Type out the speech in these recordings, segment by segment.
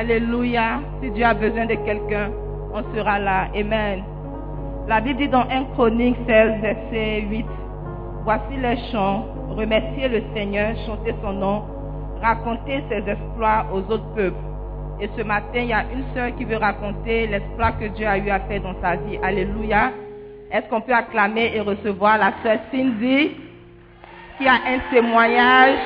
Alléluia. Si Dieu a besoin de quelqu'un, on sera là. Amen. La Bible dit dans 1 Chronique 16, verset 8, Voici les chants, remerciez le Seigneur, chantez son nom, racontez ses exploits aux autres peuples. Et ce matin, il y a une sœur qui veut raconter l'exploit que Dieu a eu à faire dans sa vie. Alléluia. Est-ce qu'on peut acclamer et recevoir la sœur Cindy qui a un témoignage?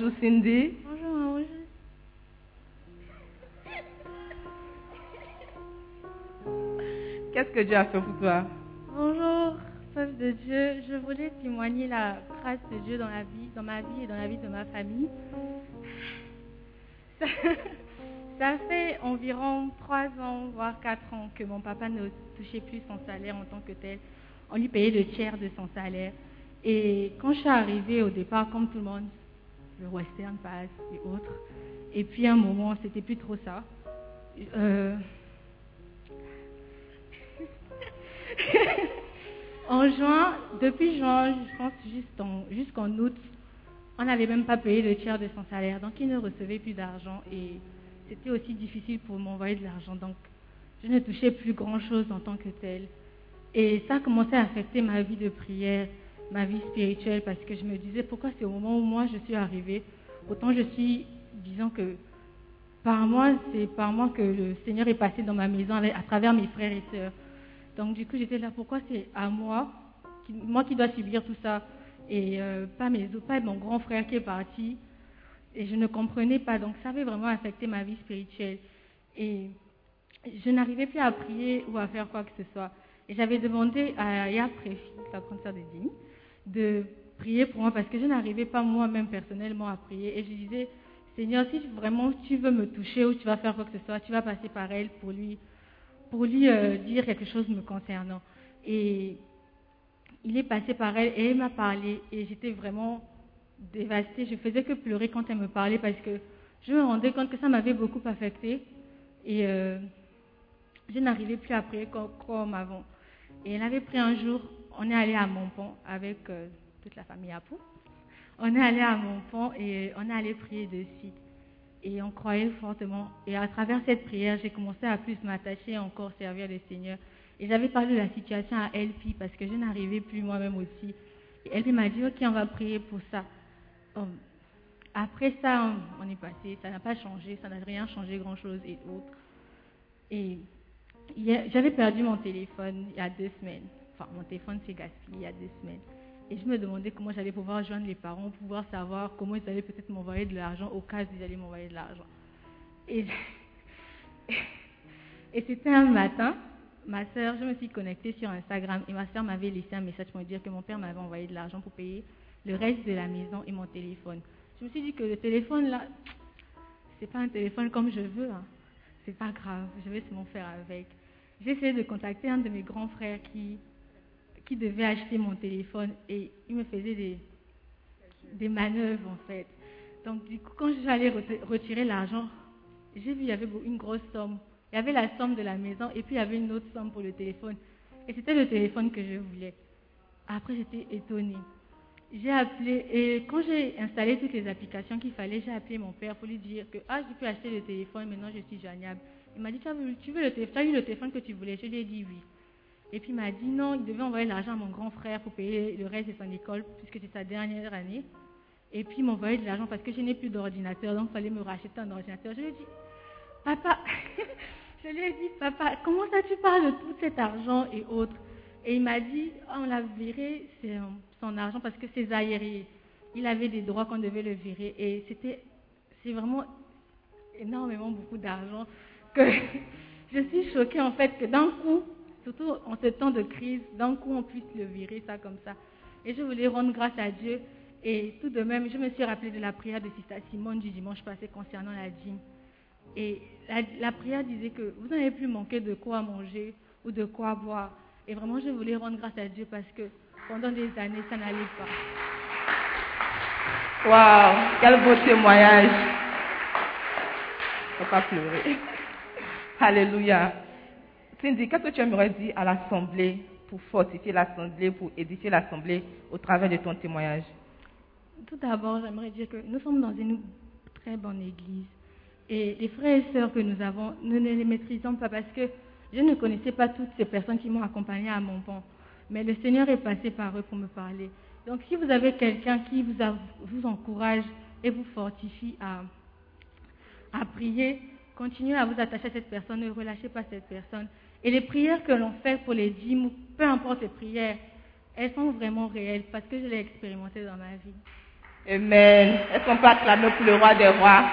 Bonjour Cindy. Bonjour, bonjour. Qu'est-ce que Dieu a fait pour toi? Bonjour, peuple de Dieu. Je voulais témoigner la grâce de Dieu dans la vie, dans ma vie et dans la vie de ma famille. Ça, ça fait environ trois ans, voire quatre ans, que mon papa ne touchait plus son salaire en tant que tel. On lui payait le tiers de son salaire. Et quand je suis arrivée au départ, comme tout le monde, le western passe et autres. Et puis à un moment, c'était plus trop ça. Euh, en juin, depuis juin, je pense jusqu'en août, on n'avait même pas payé le tiers de son salaire, donc il ne recevait plus d'argent et c'était aussi difficile pour m'envoyer de l'argent, donc je ne touchais plus grand-chose en tant que tel. Et ça a commencé à affecter ma vie de prière, ma vie spirituelle, parce que je me disais pourquoi c'est au moment où moi je suis arrivée, autant je suis, disons que par moi, c'est par moi que le Seigneur est passé dans ma maison à travers mes frères et sœurs. Donc du coup, j'étais là, pourquoi c'est à moi, moi qui dois subir tout ça, et euh, pas, mes, pas mon grand frère qui est parti. Et je ne comprenais pas, donc ça avait vraiment affecté ma vie spirituelle. Et je n'arrivais plus à prier ou à faire quoi que ce soit. Et j'avais demandé à Ya Préfi, la grande sœur de Dini, de prier pour moi parce que je n'arrivais pas moi-même personnellement à prier. Et je disais, Seigneur, si vraiment tu veux me toucher ou tu vas faire quoi que ce soit, tu vas passer par elle pour lui, pour lui euh, dire quelque chose me concernant. Et il est passé par elle et elle m'a parlé et j'étais vraiment dévastée. Je faisais que pleurer quand elle me parlait parce que je me rendais compte que ça m'avait beaucoup affectée et euh, je n'arrivais plus à prier comme, comme avant. Et elle avait pris un jour, on est allé à Montpont avec euh, toute la famille à Pau. On est allé à Montpont et on est allé prier dessus. Et on croyait fortement. Et à travers cette prière, j'ai commencé à plus m'attacher encore servir le Seigneur. Et j'avais parlé de la situation à Elpi parce que je n'arrivais plus moi-même aussi. Et Elpi m'a dit, ok, on va prier pour ça. Hum, Après ça, on, on est passé. Ça n'a pas changé, ça n'a rien changé grand-chose et autres. Et j'avais perdu mon téléphone il y a deux semaines. Enfin, mon téléphone s'est gaspillé il y a deux semaines. Et je me demandais comment j'allais pouvoir joindre les parents, pouvoir savoir comment ils allaient peut-être m'envoyer de l'argent au cas où ils allaient m'envoyer de l'argent. Et, c'était un matin, ma soeur, je me suis connectée sur Instagram et ma soeur m'avait laissé un message pour me dire que mon père m'avait envoyé de l'argent pour payer le reste de la maison et mon téléphone. Je me suis dit que le téléphone là, c'est pas un téléphone comme je veux. Hein. C'est pas grave, je vais m'en faire avec. J'ai essayé de contacter un de mes grands frères qui, qui devait acheter mon téléphone et il me faisait des, manœuvres en fait. Donc, du coup, quand j'allais reti- retirer l'argent, j'ai vu il y avait une grosse somme. Il y avait la somme de la maison et puis il y avait une autre somme pour le téléphone. Et c'était le téléphone que je voulais. Après, j'étais étonnée. J'ai appelé, et quand j'ai installé toutes les applications qu'il fallait, j'ai appelé mon père pour lui dire que ah, je peux acheter le téléphone, maintenant je suis joignable. Il m'a dit, tu, veux le as eu le téléphone que tu voulais Je lui ai dit oui. Et puis il m'a dit non, il devait envoyer l'argent à mon grand frère pour payer le reste de son école, puisque c'est sa dernière année. Et puis il m'envoyait de l'argent parce que je n'ai plus d'ordinateur, donc il fallait me racheter un ordinateur. Je lui ai dit, papa, je lui ai dit, papa, comment ça tu parles de tout cet argent et autres? Et il m'a dit, Ah, on l'a viré, c'est son argent parce que c'est aéré. Il avait des droits qu'on devait le virer. Et c'était, c'est vraiment énormément beaucoup d'argent que je suis choquée en fait que d'un coup, surtout en ce temps de crise, d'un coup on puisse le virer ça comme ça. Et je voulais rendre grâce à Dieu. Et tout de même, je me suis rappelé de la prière de Sister Simone du dimanche passé concernant la dîme. Et la, la prière disait que vous n'avez plus manqué de quoi manger ou de quoi boire. Et vraiment, je voulais rendre grâce à Dieu parce que pendant des années, ça n'allait pas. Waouh, quel beau témoignage. Faut pas pleurer. Alléluia. Cindy, qu'est-ce que tu aimerais dire à l'Assemblée pour fortifier l'Assemblée, pour édifier l'Assemblée au travers de ton témoignage? Tout d'abord, j'aimerais dire que nous sommes dans une très bonne église. Et les frères et sœurs que nous avons, nous ne les maîtrisons pas parce que je ne connaissais pas toutes ces personnes qui m'ont accompagné à mon pont. Mais le Seigneur est passé par eux pour me parler. Donc si vous avez quelqu'un qui vous, encourage et vous fortifie à prier, continuez à vous attacher à cette personne, ne relâchez pas cette personne. Et les prières que l'on fait pour les dîmes, peu importe les prières, elles sont vraiment réelles parce que je l'ai expérimenté dans ma vie. Amen. Est-ce qu'on peut acclamer pour le roi des rois?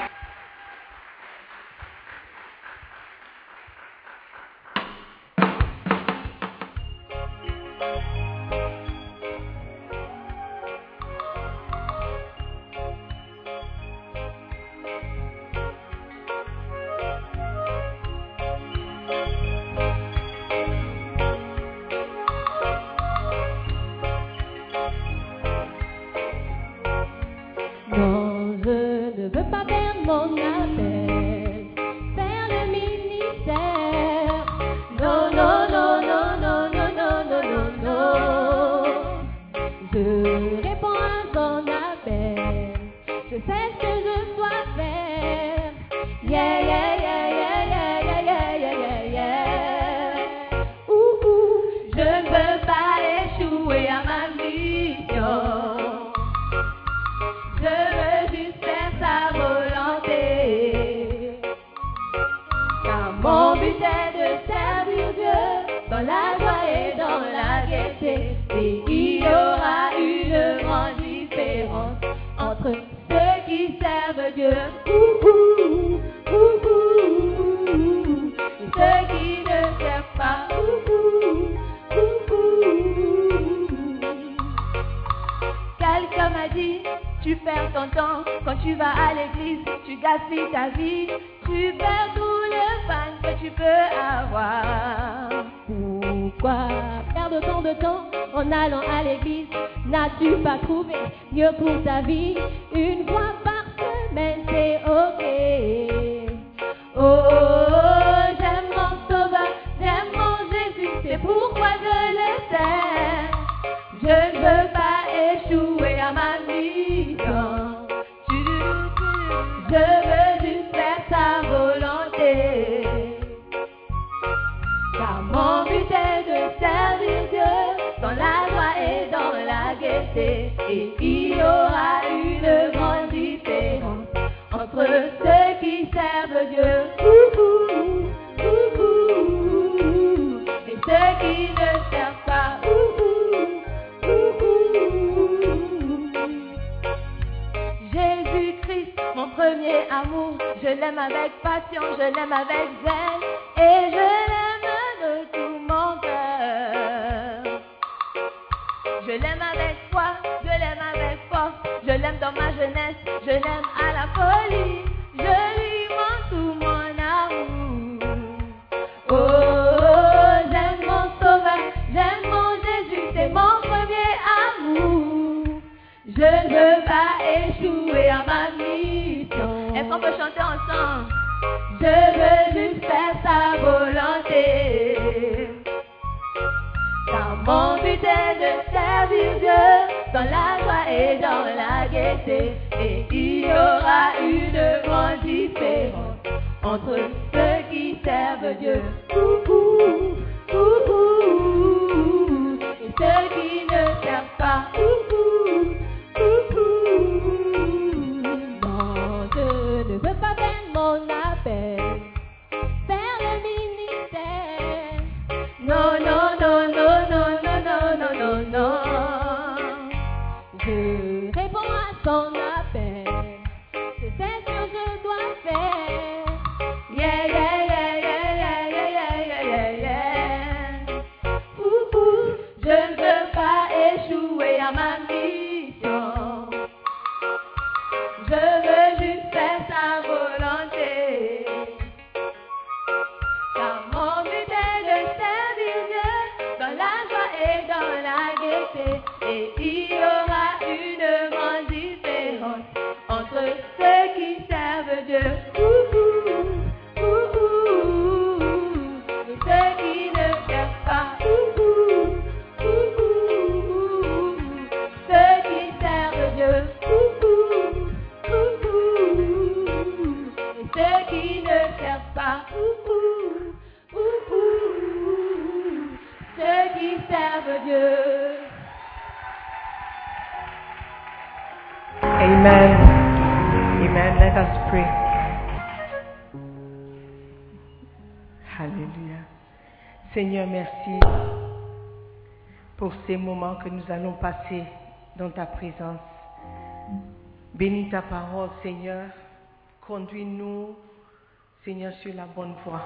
L'aime avec foi, je l'aime avec force, je l'aime dans ma jeunesse, je l'aime à la folie, Et il y aura une grande différence entre nous allons passer dans ta présence. Bénis ta parole, Seigneur. Conduis-nous, Seigneur, sur la bonne voie.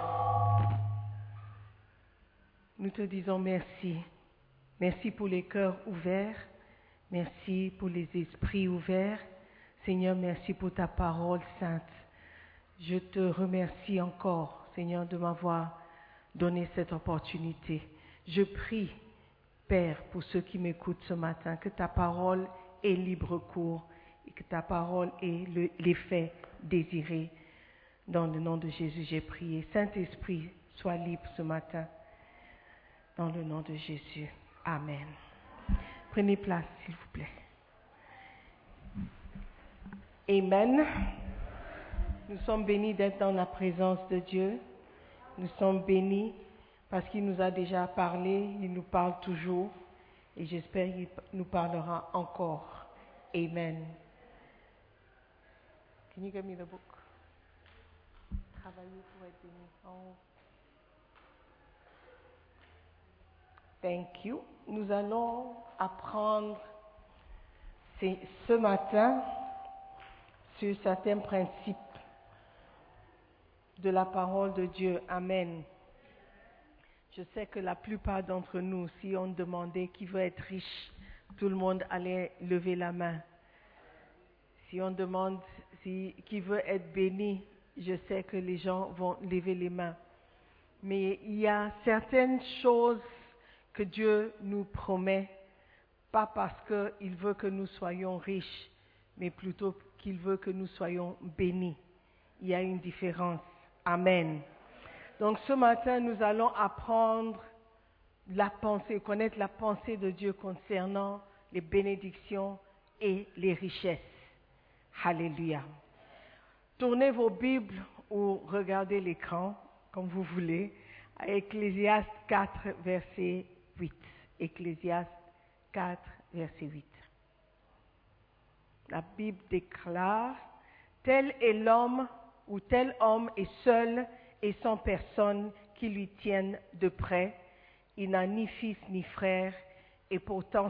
Nous te disons merci. Merci pour les cœurs ouverts. Merci pour les esprits ouverts. Seigneur, merci pour ta parole sainte. Je te remercie encore, Seigneur, de m'avoir donné cette opportunité. Je prie, Père, pour ceux qui m'écoutent ce matin, que ta parole ait libre cours et que ta parole ait le- l'effet désiré. Dans le nom de Jésus, j'ai prié. Saint-Esprit, sois libre ce matin. Dans le nom de Jésus. Amen. Prenez place, s'il vous plaît. Amen. Nous sommes bénis d'être dans la présence de Dieu. Nous sommes bénis parce qu'il nous a déjà parlé, il nous parle toujours et j'espère qu'il nous parlera encore. Amen. Can you give me the book? Travailler pour être béni. Oh. Thank you. Nous allons apprendre ce ce matin sur certains principes de la parole de Dieu. Amen. Je sais que la plupart d'entre nous, si on demandait qui veut être riche, tout le monde allait lever la main. Si on demande qui veut être béni, je sais que les gens vont lever les mains. Mais il y a certaines choses que Dieu nous promet, pas parce qu'il veut que nous soyons riches, mais plutôt qu'il veut que nous soyons bénis. Il y a une différence. Amen. Donc ce matin, nous allons apprendre la pensée, connaître la pensée de Dieu concernant les bénédictions et les richesses. Alléluia. Tournez vos Bibles ou regardez l'écran, comme vous voulez, à Ecclésiaste 4, verset 8. Ecclésiaste 4, verset 8. La Bible déclare, tel est l'homme ou tel homme est seul et sans personne qui lui tienne de près. Il n'a ni fils ni frère, et pourtant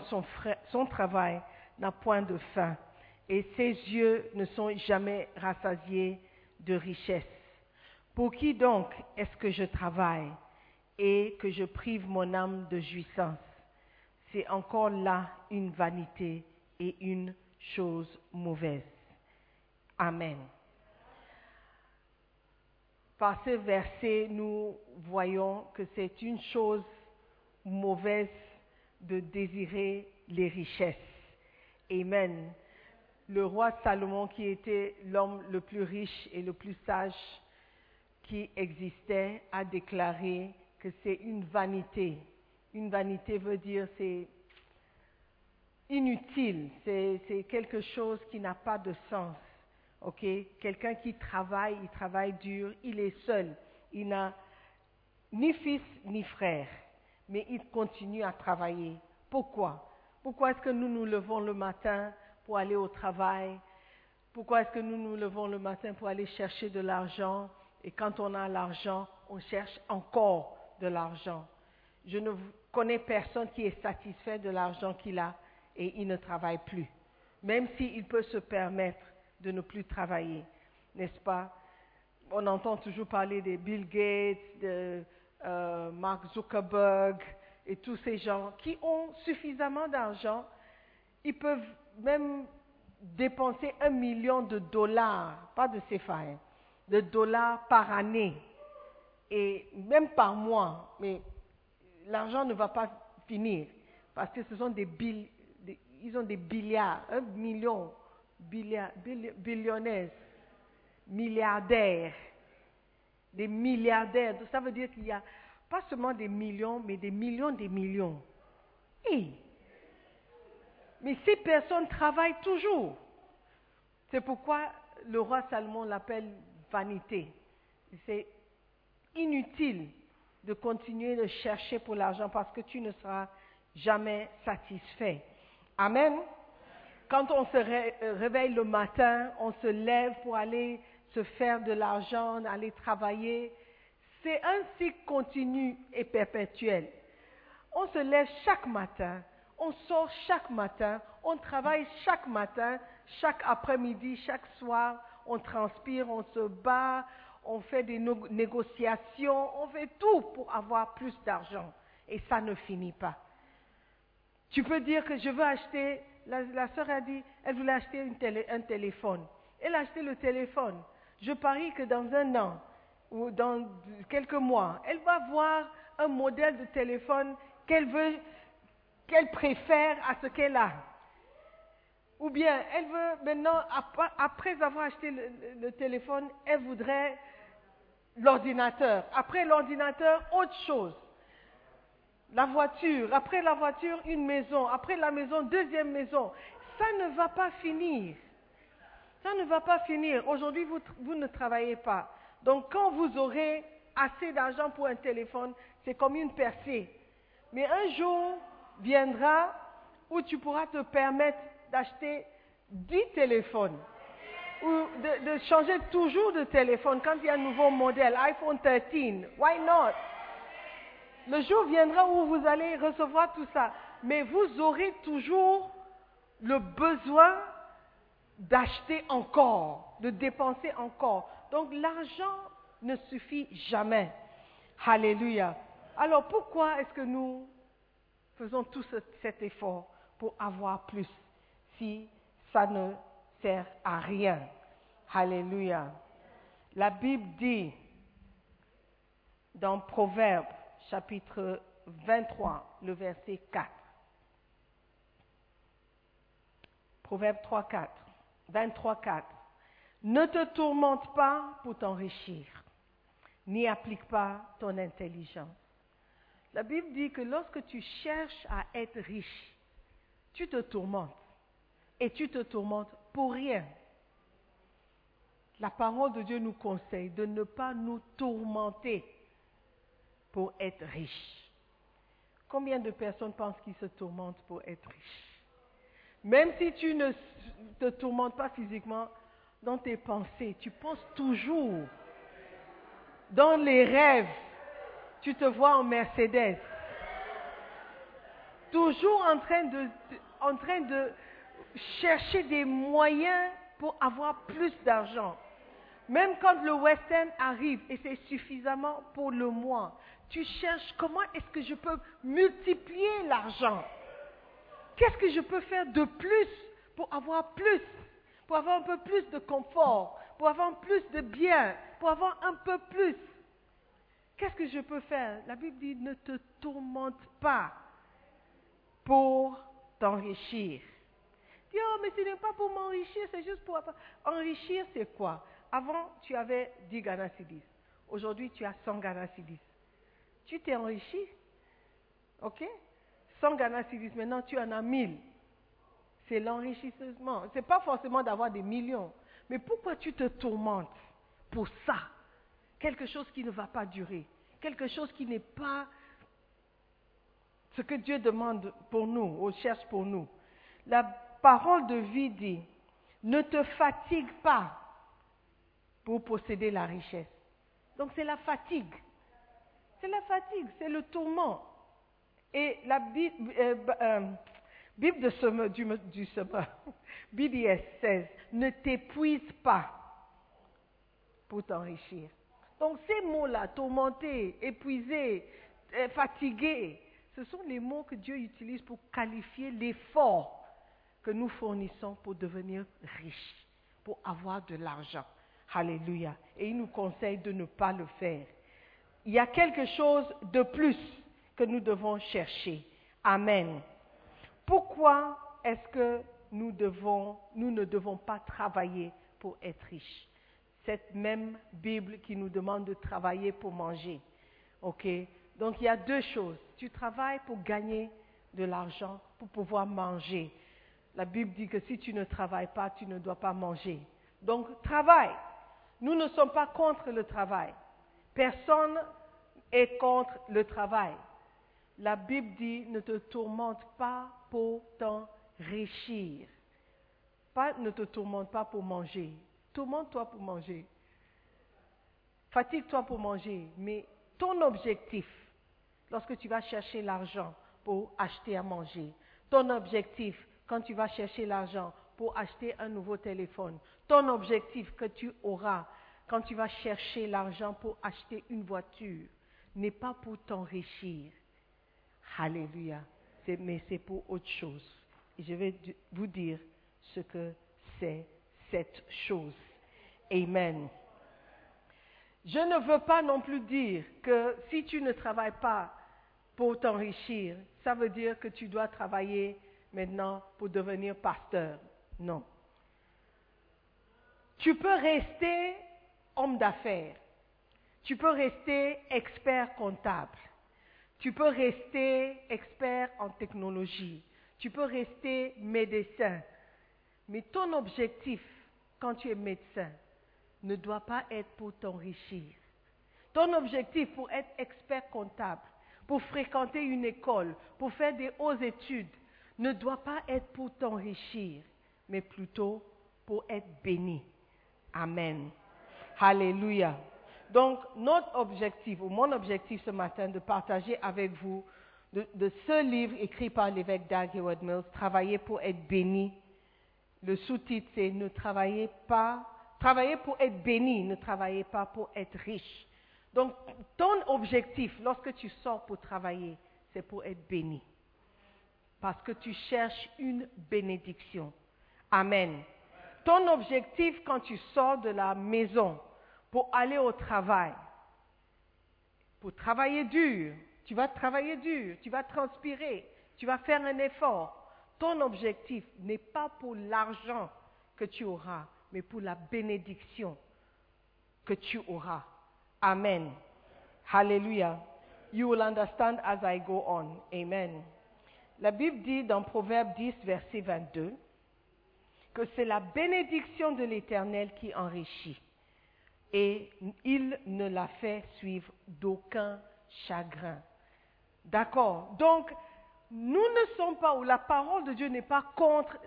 son, travail n'a point de fin, et ses yeux ne sont jamais rassasiés de richesse. Pour qui donc est-ce que je travaille et que je prive mon âme de jouissance? C'est encore là une vanité et une chose mauvaise. Amen. Par ce verset, nous voyons que c'est une chose mauvaise de désirer les richesses. Amen. le roi Salomon, qui était l'homme le plus riche et le plus sage qui existait, a déclaré que c'est une vanité. Une vanité veut dire c'est inutile, c'est c'est quelque chose qui n'a pas de sens. Quelqu'un qui travaille, il travaille dur, il est seul, il n'a ni fils ni frère, mais il continue à travailler. Pourquoi? Pourquoi est-ce que nous nous levons le matin pour aller au travail? Pourquoi est-ce que nous nous levons le matin pour aller chercher de l'argent? Et quand on a l'argent, on cherche encore de l'argent. Je ne connais personne qui est satisfait de l'argent qu'il a et il ne travaille plus, même s'il peut se permettre de ne plus travailler, n'est-ce pas? On entend toujours parler de Bill Gates, de euh, Mark Zuckerberg et tous ces gens qui ont suffisamment d'argent, ils peuvent même dépenser un million de dollars, pas de CFA, de dollars par année. Et même par mois, mais l'argent ne va pas finir parce que ce sont des billes, ils ont des milliards, un million, billionnaires, milliardaires, des milliardaires. Ça veut dire qu'il y a pas seulement des millions, mais des millions des millions. Hey! Mais ces personnes travaillent toujours. C'est pourquoi le roi Salomon l'appelle vanité. C'est inutile de continuer de chercher pour l'argent parce que tu ne seras jamais satisfait. Amen. Quand on se euh, réveille le matin, on se lève pour aller se faire de l'argent, aller travailler. C'est un cycle continu et perpétuel. On se lève chaque matin, on sort chaque matin, on travaille chaque matin, chaque après-midi, chaque soir, on transpire, on se bat, on fait des négociations, on fait tout pour avoir plus d'argent. Et ça ne finit pas. Tu peux dire que je veux acheter, la, la sœur a dit, elle voulait acheter un téléphone. Elle a acheté le téléphone. Je parie que dans un an ou dans quelques mois, elle va voir un modèle de téléphone qu'elle veut, qu'elle préfère à ce qu'elle a. Ou bien, elle veut maintenant, ap- après avoir acheté le téléphone, elle voudrait l'ordinateur. Après l'ordinateur, autre chose. La voiture, après la voiture, une maison, après la maison, deuxième maison. Ça ne va pas finir. Ça ne va pas finir. Aujourd'hui, vous, vous ne travaillez pas. Donc, quand vous aurez assez d'argent pour un téléphone, c'est comme une percée. Mais un jour viendra où tu pourras te permettre d'acheter 10 téléphones ou de, de changer toujours de téléphone quand il y a un nouveau modèle, iPhone 13. Why not? Le jour viendra où vous allez recevoir tout ça. Mais vous aurez toujours le besoin d'acheter encore, de dépenser encore. Donc l'argent ne suffit jamais. Alléluia. Alors pourquoi est-ce que nous faisons tout ce- cet effort pour avoir plus si ça ne sert à rien? Alléluia. La Bible dit dans Proverbe chapitre 23, le verset 4. Proverbe 3, 4. 23, 4. Ne te tourmente pas pour t'enrichir, n'y applique pas ton intelligence. La Bible dit que lorsque tu cherches à être riche, tu te tourmentes. Et tu te tourmentes pour rien. La parole de Dieu nous conseille de ne pas nous tourmenter pour être riche. Combien de personnes pensent qu'ils se tourmentent pour être riches? Même si tu ne te tourmentes pas physiquement, dans tes pensées, tu penses toujours. Dans les rêves, tu te vois en Mercedes. Toujours en train de, en train de chercher des moyens pour avoir plus d'argent. Même quand le western arrive et c'est suffisamment pour le mois, tu cherches comment est-ce que je peux multiplier l'argent? Qu'est-ce que je peux faire de plus pour avoir plus, pour avoir un peu plus de confort, pour avoir plus de bien, pour avoir un peu plus? Qu'est-ce que je peux faire? La Bible dit ne te tourmente pas pour t'enrichir. Dis, oh, mais ce n'est pas pour m'enrichir, c'est juste pour... Enrichir, c'est quoi? Avant, tu avais 10 Ghana. Aujourd'hui, tu as 100 Ghana. Tu t'es enrichi. OK? 100 Ghana Cedis, maintenant tu en as 1000. C'est l'enrichissement. Ce n'est pas forcément d'avoir des millions. Mais pourquoi tu te tourmentes pour ça? Quelque chose qui ne va pas durer. Quelque chose qui n'est pas ce que Dieu demande pour nous, ou cherche pour nous. La parole de vie dit, ne te fatigue pas pour posséder la richesse. Donc c'est la fatigue. C'est la fatigue, c'est le tourment. Et la Bible, euh, euh, Bible de du, du semeur, BDS 16, ne t'épuise pas pour t'enrichir. Donc ces mots-là, tourmenté, épuisé, euh, fatigué, ce sont les mots que Dieu utilise pour qualifier l'effort que nous fournissons pour devenir riches, pour avoir de l'argent. Alléluia. Et il nous conseille de ne pas le faire. Il y a quelque chose de plus que nous devons chercher. Amen. Pourquoi est-ce que nous, ne devons pas travailler pour être riches? Cette même Bible qui nous demande de travailler pour manger. OK? Donc il y a deux choses. Tu travailles pour gagner de l'argent, pour pouvoir manger. La Bible dit que si tu ne travailles pas, tu ne dois pas manger. Donc travaille. Nous ne sommes pas contre le travail. Personne est contre le travail. La Bible dit ne te tourmente pas pour t'enrichir. Pas ne te tourmente pas pour manger. Tourmente-toi pour manger. Fatigue-toi pour manger. Mais ton objectif, lorsque tu vas chercher l'argent pour acheter à manger, ton objectif quand tu vas chercher l'argent pour acheter un nouveau téléphone, ton objectif que tu auras quand tu vas chercher l'argent pour acheter une voiture n'est pas pour t'enrichir. Alléluia. Mais c'est pour autre chose. Et je vais vous dire ce que c'est cette chose. Amen. Je ne veux pas non plus dire que si tu ne travailles pas pour t'enrichir, ça veut dire que tu dois travailler maintenant pour devenir pasteur. Non. Tu peux rester homme d'affaires. Tu peux rester expert comptable. Tu peux rester expert en technologie. Tu peux rester médecin. Mais ton objectif, quand tu es médecin, ne doit pas être pour t'enrichir. Ton objectif pour être expert comptable, pour fréquenter une école, pour faire des hautes études, ne doit pas être pour t'enrichir, mais plutôt pour être béni. Amen. Alléluia. Donc, notre objectif, ou mon objectif ce matin, de partager avec vous de, ce livre écrit par l'évêque Doug Howard Mills, Travailler pour être béni. Le sous-titre, c'est Ne travaillez pas, travaillez pour être béni, ne travaillez pas pour être riche. Donc, ton objectif, lorsque tu sors pour travailler, c'est pour être béni. Parce que tu cherches une bénédiction. Amen. Ton objectif quand tu sors de la maison pour aller au travail, pour travailler dur, tu vas travailler dur, tu vas transpirer, tu vas faire un effort. Ton objectif n'est pas pour l'argent que tu auras, mais pour la bénédiction que tu auras. Amen. Hallelujah. You will understand as I go on. Amen. La Bible dit dans Proverbe 10, verset 22, que c'est la bénédiction de l'Éternel qui enrichit. Et il ne la fait suivre d'aucun chagrin. D'accord Donc, nous ne sommes pas, ou la parole de Dieu n'est pas contre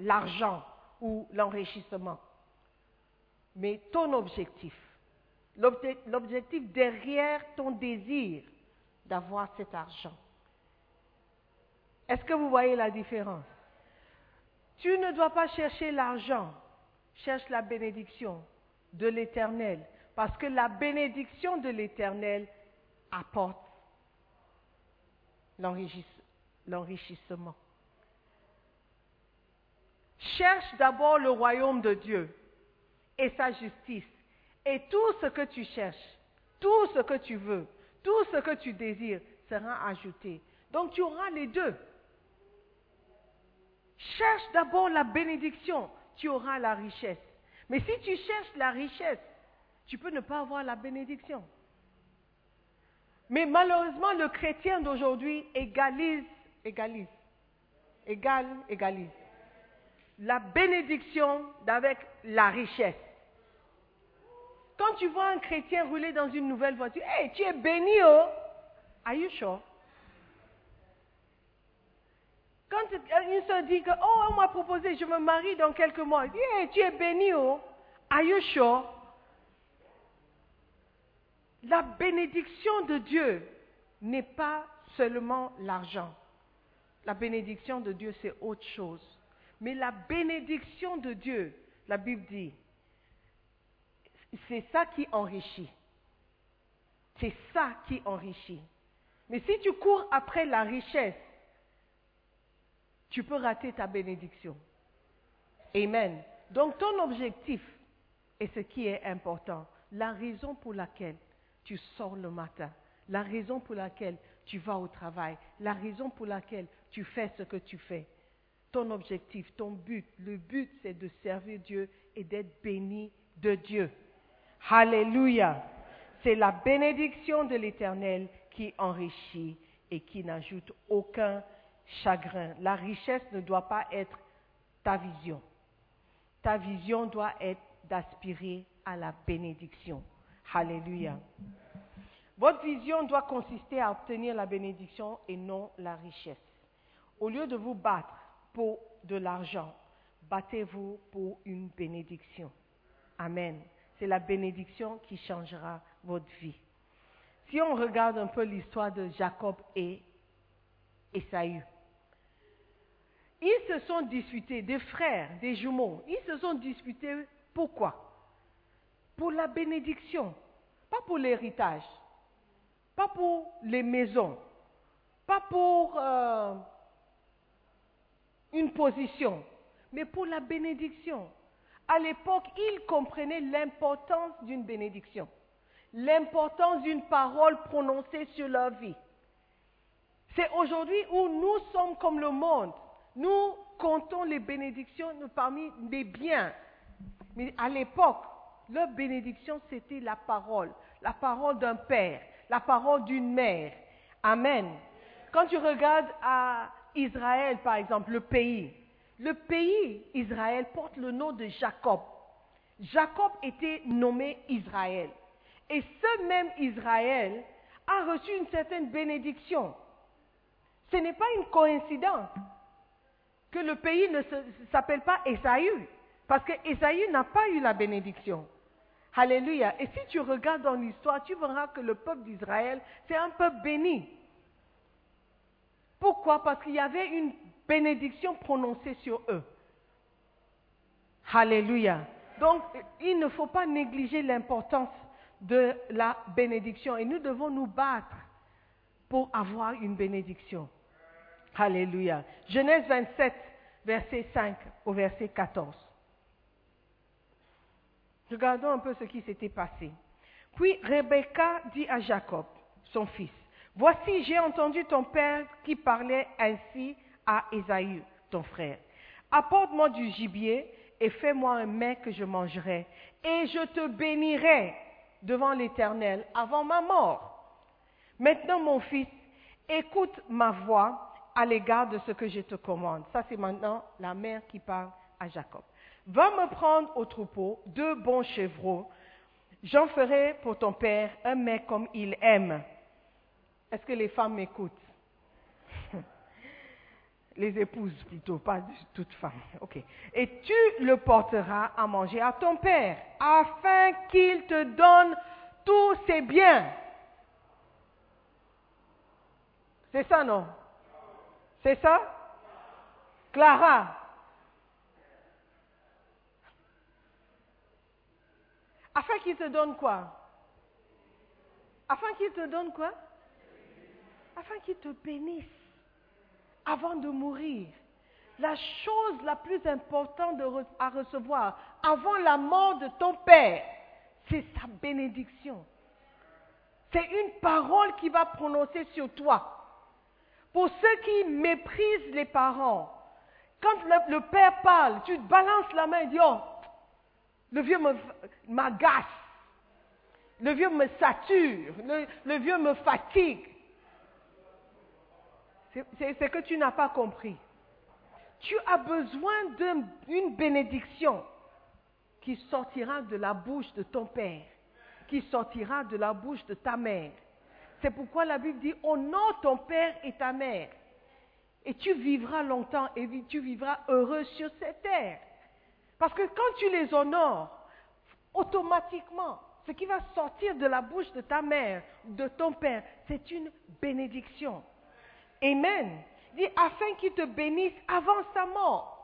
l'argent ou l'enrichissement. Mais ton objectif, l'objectif derrière ton désir d'avoir cet argent. Est-ce que vous voyez la différence? Tu ne dois pas chercher l'argent, cherche la bénédiction de l'Éternel, parce que la bénédiction de l'Éternel apporte l'enrichissement. Cherche d'abord le royaume de Dieu et sa justice, et tout ce que tu cherches, tout ce que tu veux, tout ce que tu désires sera ajouté. Donc tu auras les deux. Cherche d'abord la bénédiction, tu auras la richesse. Mais si tu cherches la richesse, tu peux ne pas avoir la bénédiction. Mais malheureusement, le chrétien d'aujourd'hui égalise, égalise, égale, égalise la bénédiction avec la richesse. Quand tu vois un chrétien rouler dans une nouvelle voiture, hey, tu es béni, oh! Are you sure? Quand il se dit que, oh, on m'a proposé, je me marie dans quelques mois, dit, tu es béni, oh! Are you sure? La bénédiction de Dieu n'est pas seulement l'argent. La bénédiction de Dieu, c'est autre chose. Mais la bénédiction de Dieu, la Bible dit, c'est ça qui enrichit. C'est ça qui enrichit. Mais si tu cours après la richesse, tu peux rater ta bénédiction. Amen. Donc ton objectif est ce qui est important. La raison pour laquelle tu sors le matin, la raison pour laquelle tu vas au travail, la raison pour laquelle tu fais ce que tu fais. Ton objectif, ton but, le but c'est de servir Dieu et d'être béni de Dieu. Alléluia. C'est la bénédiction de l'Éternel qui enrichit et qui n'ajoute aucun chagrin. La richesse ne doit pas être ta vision. Ta vision doit être d'aspirer à la bénédiction. Alléluia. Votre vision doit consister à obtenir la bénédiction et non la richesse. Au lieu de vous battre pour de l'argent, battez-vous pour une bénédiction. Amen. C'est la bénédiction qui changera votre vie. Si on regarde un peu l'histoire de Jacob et Esaü, ils se sont disputés, des frères, des jumeaux, ils se sont disputés pourquoi? Pour la bénédiction, pas pour l'héritage, pas pour les maisons, pas pour euh, une position, mais pour la bénédiction. À l'époque, ils comprenaient l'importance d'une bénédiction, l'importance d'une parole prononcée sur leur vie. C'est aujourd'hui où nous sommes comme le monde. Nous comptons les bénédictions parmi les biens. Mais à l'époque, leur bénédiction, c'était la parole, la parole d'un père, la parole d'une mère. Amen. Quand tu regardes à Israël, par exemple, le pays, le pays Israël porte le nom de Jacob. Jacob était nommé Israël. Et ce même Israël a reçu une certaine bénédiction. Ce n'est pas une coïncidence que le pays ne s'appelle pas Esaü, parce que Esaü n'a pas eu la bénédiction. Alléluia. Et si tu regardes dans l'histoire, tu verras que le peuple d'Israël, c'est un peuple béni. Pourquoi? Parce qu'il y avait une bénédiction prononcée sur eux. Alléluia. Donc, il ne faut pas négliger l'importance de la bénédiction et nous devons nous battre pour avoir une bénédiction. Alléluia. Genèse 27, verset 5 au verset 14. Regardons un peu ce qui s'était passé. Puis Rebecca dit à Jacob, son fils, Voici, j'ai entendu ton père qui parlait ainsi à Esaü, ton frère. Apporte-moi du gibier et fais-moi un mets que je mangerai, et je te bénirai devant l'Éternel avant ma mort. Maintenant, mon fils, écoute ma voix à l'égard de ce que je te commande. Ça, c'est maintenant la mère qui parle à Jacob. Va me prendre au troupeau deux bons chevreaux. J'en ferai pour ton père un mets comme il aime. Est-ce que les femmes m'écoutent? Les épouses plutôt, pas toutes femmes. Ok. Et tu le porteras à manger à ton père, afin qu'il te donne tous ses biens. C'est ça, non? C'est ça? Clara Afin qu'il te donne quoi? Afin qu'il te donne quoi? Afin qu'il te bénisse avant de mourir. La chose la plus importante à recevoir avant la mort de ton Père, c'est sa bénédiction. C'est une parole qui va prononcer sur toi. Pour ceux qui méprisent les parents, Quand le, père parle, tu balances la main et dis, oh, le vieux m'agace. Le vieux me sature. Le, vieux me fatigue. C'est- que tu n'as pas compris. Tu as besoin d'un- d'une bénédiction qui sortira de la bouche de ton père, qui sortira de la bouche de ta mère. C'est pourquoi la Bible dit honore ton père et ta mère. Et tu vivras longtemps et tu vivras heureux sur cette terre. Parce que quand tu les honores, automatiquement, ce qui va sortir de la bouche de ta mère, de ton père, c'est une bénédiction. Amen. Dit, afin qu'il te bénisse avant sa mort.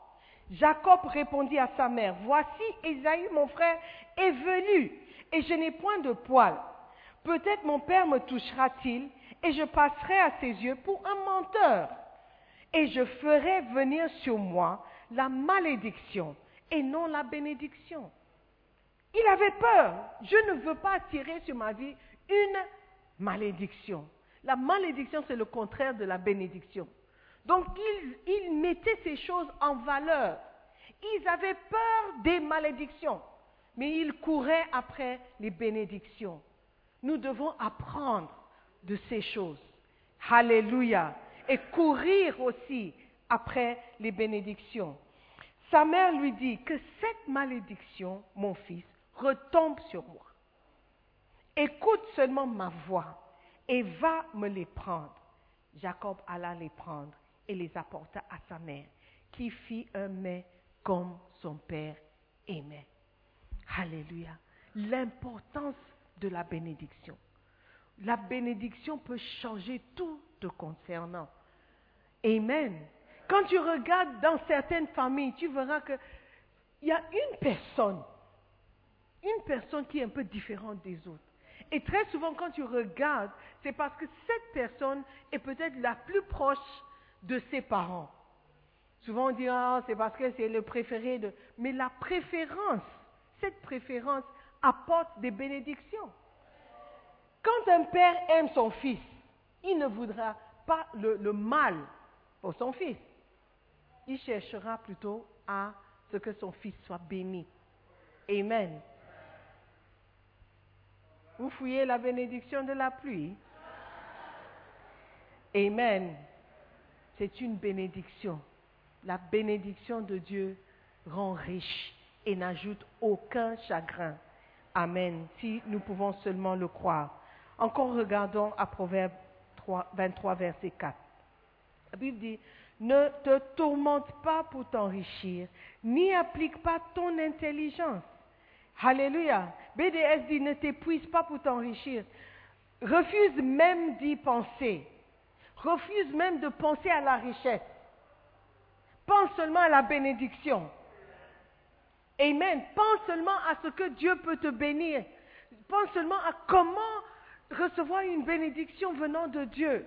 Jacob répondit à sa mère, voici Esaü mon frère est venu, et je n'ai point de poils. Peut-être mon père me touchera-t-il, et je passerai à ses yeux pour un menteur. Et je ferai venir sur moi la malédiction, et non la bénédiction. Il avait peur. Je ne veux pas attirer sur ma vie une malédiction. La malédiction, c'est le contraire de la bénédiction. Donc, ils, ils mettaient ces choses en valeur. Ils avaient peur des malédictions, mais ils couraient après les bénédictions. Nous devons apprendre de ces choses. Alléluia. Et courir aussi après les bénédictions. Sa mère lui dit que cette malédiction, mon fils, retombe sur moi. Écoute seulement ma voix et va me les prendre. Jacob alla les prendre et les apporta à sa mère, qui fit un mets comme son père aimait. Alléluia. L'importance de la bénédiction. La bénédiction peut changer tout te concernant. Amen. Quand tu regardes dans certaines familles, tu verras qu'il y a une personne, une personne qui est un peu différente des autres. Et très souvent, quand tu regardes, c'est parce que cette personne est peut-être la plus proche de ses parents. Souvent, on dit, ah, c'est parce que c'est le préféré de... Mais la préférence, cette préférence apporte des bénédictions. Quand un père aime son fils, il ne voudra pas le, mal pour son fils. Il cherchera plutôt à ce que son fils soit béni. Amen. Vous fouillez la bénédiction de la pluie. Amen. C'est une bénédiction. La bénédiction de Dieu rend riche et n'ajoute aucun chagrin. Amen. Si nous pouvons seulement le croire. Encore regardons à Proverbe 3, 23, verset 4. La Bible dit, ne te tourmente pas pour t'enrichir, ni applique pas ton intelligence. Alléluia. BDS dit, ne t'épuise pas pour t'enrichir. Refuse même d'y penser. Refuse même de penser à la richesse. Pense seulement à la bénédiction. Amen. Pense seulement à ce que Dieu peut te bénir. Pense seulement à comment recevoir une bénédiction venant de Dieu.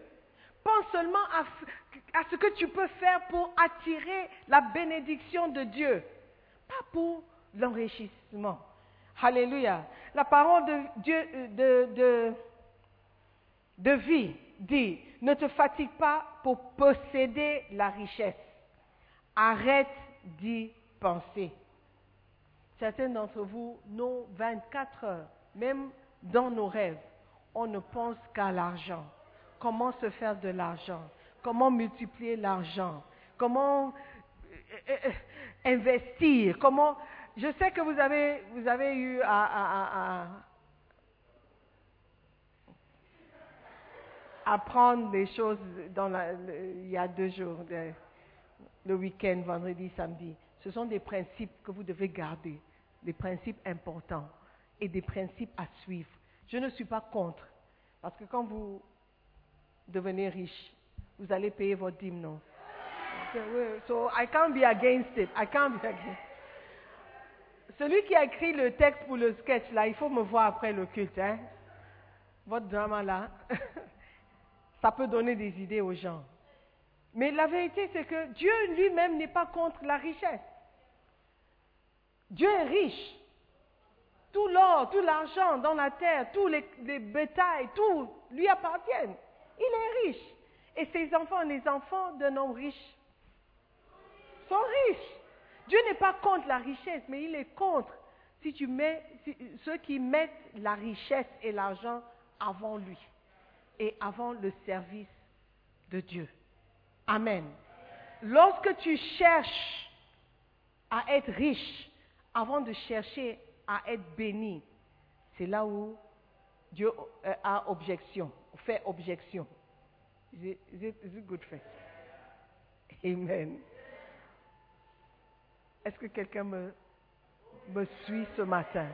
Pense seulement à, ce que tu peux faire pour attirer la bénédiction de Dieu, pas pour l'enrichissement. Alléluia. La parole de Dieu de, de vie dit, ne te fatigue pas pour posséder la richesse. Arrête d'y penser. Certains d'entre vous, nos 24 heures, même dans nos rêves, on ne pense qu'à l'argent. Comment se faire de l'argent? Comment multiplier l'argent? Comment investir? Comment Je sais que vous avez, vous avez eu à, apprendre des choses dans la, il y a deux jours, le, le week-end, vendredi, samedi. Ce sont des principes que vous devez garder, des principes importants et des principes à suivre. Je ne suis pas contre, parce que quand vous devenez riche, vous allez payer votre dîme, non? So I can't be against it. I can't be against. Celui qui a écrit le texte pour le sketch là, il faut me voir après le culte, hein? Votre drama là, ça peut donner des idées aux gens. Mais la vérité, c'est que Dieu lui-même n'est pas contre la richesse. Dieu est riche. Tout l'or, tout l'argent dans la terre, tous les, les bétails, tout lui appartiennent. Il est riche. Et ses enfants, les enfants d'un homme riche, sont riches. Dieu n'est pas contre la richesse, mais il est contre ceux qui mettent la richesse et l'argent avant lui et avant le service de Dieu. Amen. Lorsque tu cherches à être riche avant de chercher à être béni, c'est là où Dieu euh, a objection, fait objection. Is it, good faith? Amen. Est-ce que quelqu'un me, me suit ce matin?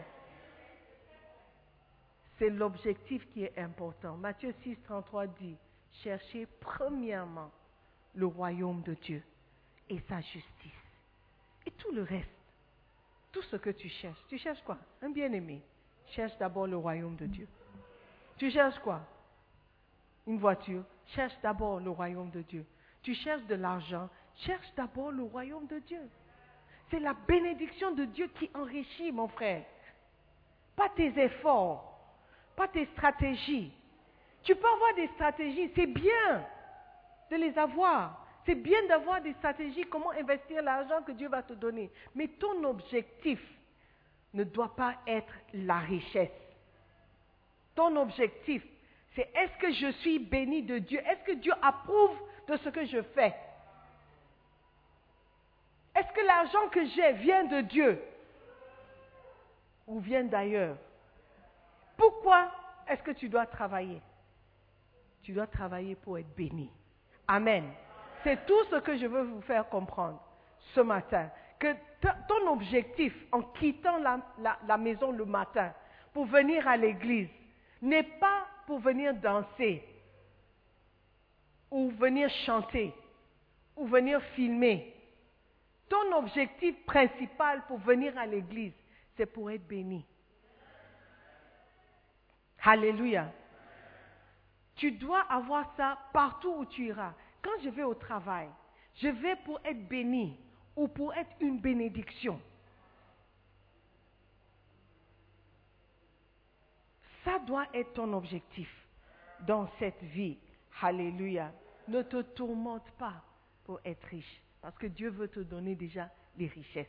C'est l'objectif qui est important. Matthieu 6, 33 dit, cherchez premièrement le royaume de Dieu et sa justice. Et tout le reste, tout ce que tu cherches, tu cherches quoi? Un bien-aimé. Cherche d'abord le royaume de Dieu. Tu cherches quoi? Une voiture. Cherche d'abord le royaume de Dieu. Tu cherches de l'argent. Cherche d'abord le royaume de Dieu. C'est la bénédiction de Dieu qui enrichit, mon frère. Pas tes efforts, pas tes stratégies. Tu peux avoir des stratégies, c'est bien de les avoir. C'est bien d'avoir des stratégies, comment investir l'argent que Dieu va te donner. Mais ton objectif ne doit pas être la richesse. Ton objectif, c'est est-ce que je suis béni de Dieu? Est-ce que Dieu approuve de ce que je fais? Est-ce que l'argent que j'ai vient de Dieu ou vient d'ailleurs? Pourquoi est-ce que tu dois travailler? Tu dois travailler pour être béni. Amen. C'est tout ce que je veux vous faire comprendre ce matin. Que ton objectif en quittant la maison le matin pour venir à l'église n'est pas pour venir danser ou venir chanter ou venir filmer. Ton objectif principal pour venir à l'église, c'est pour être béni. Alléluia. Tu dois avoir ça partout où tu iras. Quand je vais au travail, je vais pour être béni ou pour être une bénédiction. Ça doit être ton objectif dans cette vie. Alléluia. Ne te tourmente pas pour être riche, parce que Dieu veut te donner déjà les richesses.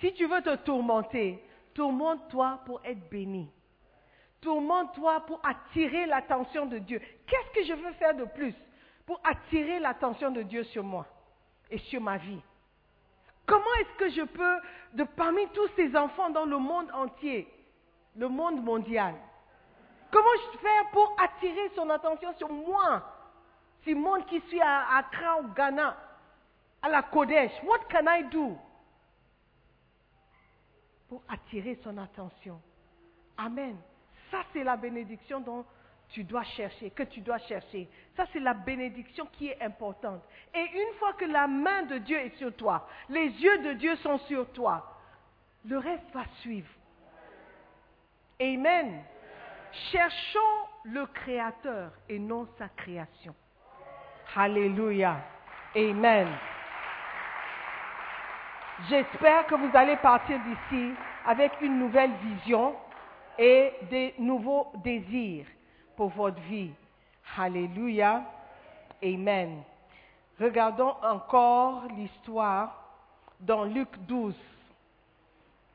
Si tu veux te tourmenter, tourmente-toi pour être béni. Tourmente-toi pour attirer l'attention de Dieu. Qu'est-ce que je veux faire de plus? Pour attirer l'attention de Dieu sur moi et sur ma vie. Comment est-ce que je peux, de parmi tous ces enfants dans le monde entier, le monde mondial, comment je faire pour attirer son attention sur moi Ce monde qui suis à Accra, au Ghana, à la Kodesh, what can I do pour attirer son attention? Amen. Ça, c'est la bénédiction dont tu dois chercher, que tu dois chercher. Ça, c'est la bénédiction qui est importante. Et une fois que la main de Dieu est sur toi, les yeux de Dieu sont sur toi, le reste va suivre. Amen. Cherchons le Créateur et non sa création. Alléluia. Amen. J'espère que vous allez partir d'ici avec une nouvelle vision et des nouveaux désirs pour votre vie. Alléluia. Amen. Regardons encore l'histoire dans Luc 12,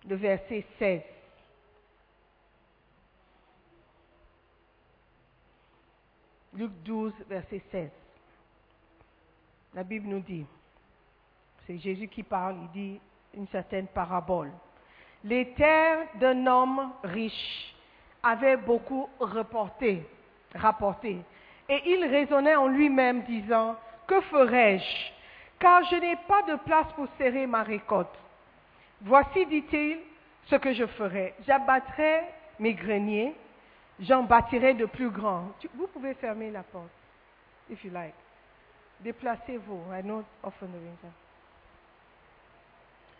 le verset 16. Luc 12, verset 16. La Bible nous dit, c'est Jésus qui parle, il dit une certaine parabole. Les terres d'un homme riche avaient beaucoup reporté, rapporté, et il raisonnait en lui-même, disant, que ferai-je Car je n'ai pas de place pour serrer ma récolte. Voici, dit-il, ce que je ferai. J'abattrai mes greniers, j'en bâtirai de plus grands. Vous pouvez fermer la porte, if you like. Déplacez-vous. I know often.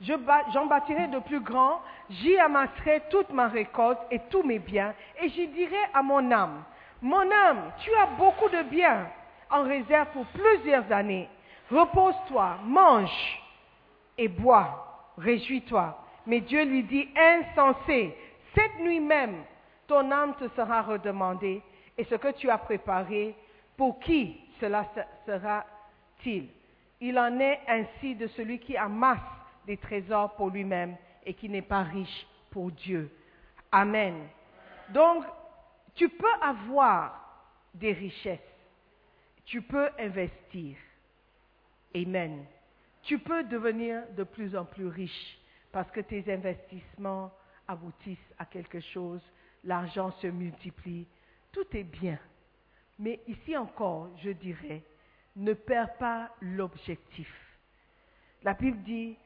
J'en bâtirai de plus grands, j'y amasserai toute ma récolte et tous mes biens, et j'y dirai à mon âme, mon âme, tu as beaucoup de biens en réserve pour plusieurs années. Repose-toi, mange et bois, réjouis-toi. Mais Dieu lui dit, insensé, cette nuit même, ton âme te sera redemandée, et ce que tu as préparé, pour qui cela se- sera-t-il? Il en est ainsi de celui qui amasse des trésors pour lui-même et qui n'est pas riche pour Dieu. Amen. Donc, tu peux avoir des richesses. Tu peux investir. Amen. Tu peux devenir de plus en plus riche parce que tes investissements aboutissent à quelque chose, l'argent se multiplie, tout est bien. Mais ici encore, je dirais, ne perds pas l'objectif. La Bible dit,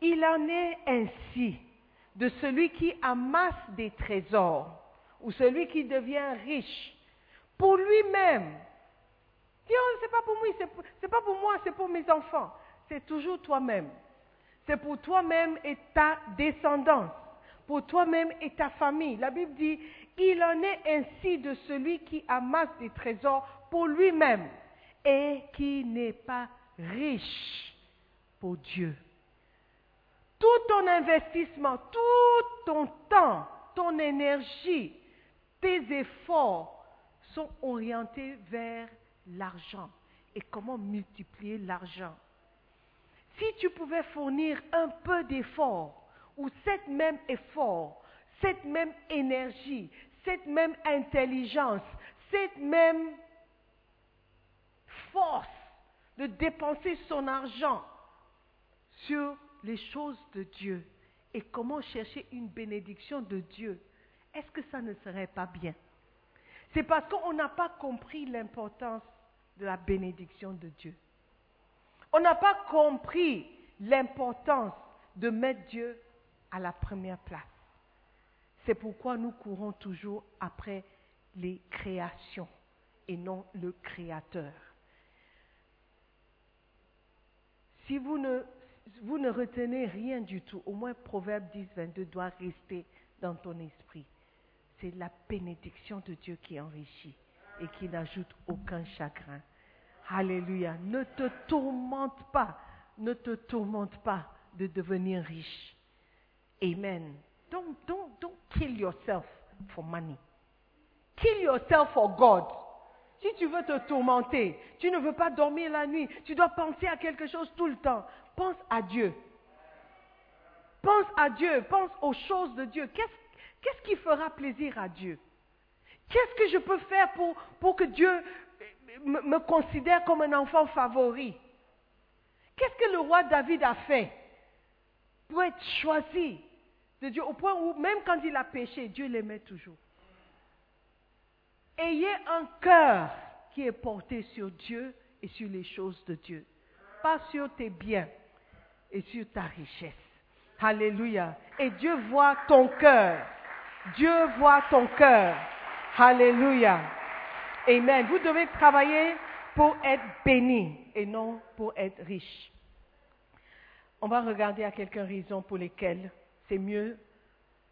il en est ainsi de celui qui amasse des trésors ou celui qui devient riche pour lui-même. Oh, c'est pas pour moi, c'est pas pour moi, c'est pour mes enfants. C'est toujours toi-même. C'est pour toi-même et ta descendance, pour toi-même et ta famille. La Bible dit, il en est ainsi de celui qui amasse des trésors pour lui-même et qui n'est pas riche pour Dieu. Ton investissement, tout ton temps, ton énergie, tes efforts sont orientés vers l'argent et comment multiplier l'argent? Si tu pouvais fournir un peu d'effort, ou cet même effort, cette même énergie, cette même intelligence, cette même force de dépenser son argent sur les choses de Dieu et comment chercher une bénédiction de Dieu, est-ce que ça ne serait pas bien? C'est parce qu'on n'a pas compris l'importance de la bénédiction de Dieu. On n'a pas compris l'importance de mettre Dieu à la première place. C'est pourquoi nous courons toujours après les créations et non le Créateur. Si vous ne, vous ne retenez rien du tout, au moins Proverbe 10, 22 doit rester dans ton esprit. C'est la bénédiction de Dieu qui enrichit et qui n'ajoute aucun chagrin. Alléluia. Ne te tourmente pas, ne te tourmente pas de devenir riche. Amen. Don't, don't, don't kill yourself for money. Kill yourself for God. Si tu veux te tourmenter, tu ne veux pas dormir la nuit, tu dois penser à quelque chose tout le temps. Pense à Dieu. Pense à Dieu, pense aux choses de Dieu. Qu'est-ce qui fera plaisir à Dieu? Qu'est-ce que je peux faire pour, pour que Dieu me, me considère comme un enfant favori? Qu'est-ce que le roi David a fait pour être choisi de Dieu au point où même quand il a péché, Dieu l'aimait toujours? Ayez un cœur qui est porté sur Dieu et sur les choses de Dieu, pas sur tes biens et sur ta richesse. Alléluia. Et Dieu voit ton cœur. Dieu voit ton cœur. Alléluia. Amen. Vous devez travailler pour être béni et non pour être riche. On va regarder à quelques raisons pour lesquelles c'est mieux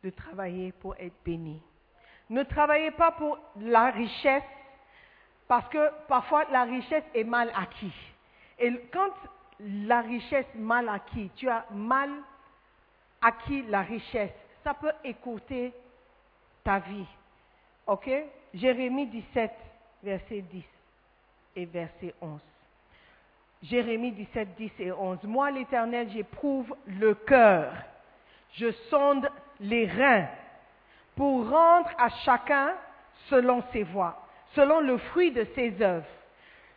de travailler pour être béni. Ne travaillez pas pour la richesse parce que parfois la richesse est mal acquise. Et quand la richesse mal acquise, tu as mal acquis la richesse, ça peut écourter ta vie. OK? Jérémie 17, verset 10 et verset 11. Jérémie 17, 10 et 11. Moi, l'Éternel, j'éprouve le cœur. Je sonde les reins pour rendre à chacun selon ses voies, selon le fruit de ses œuvres.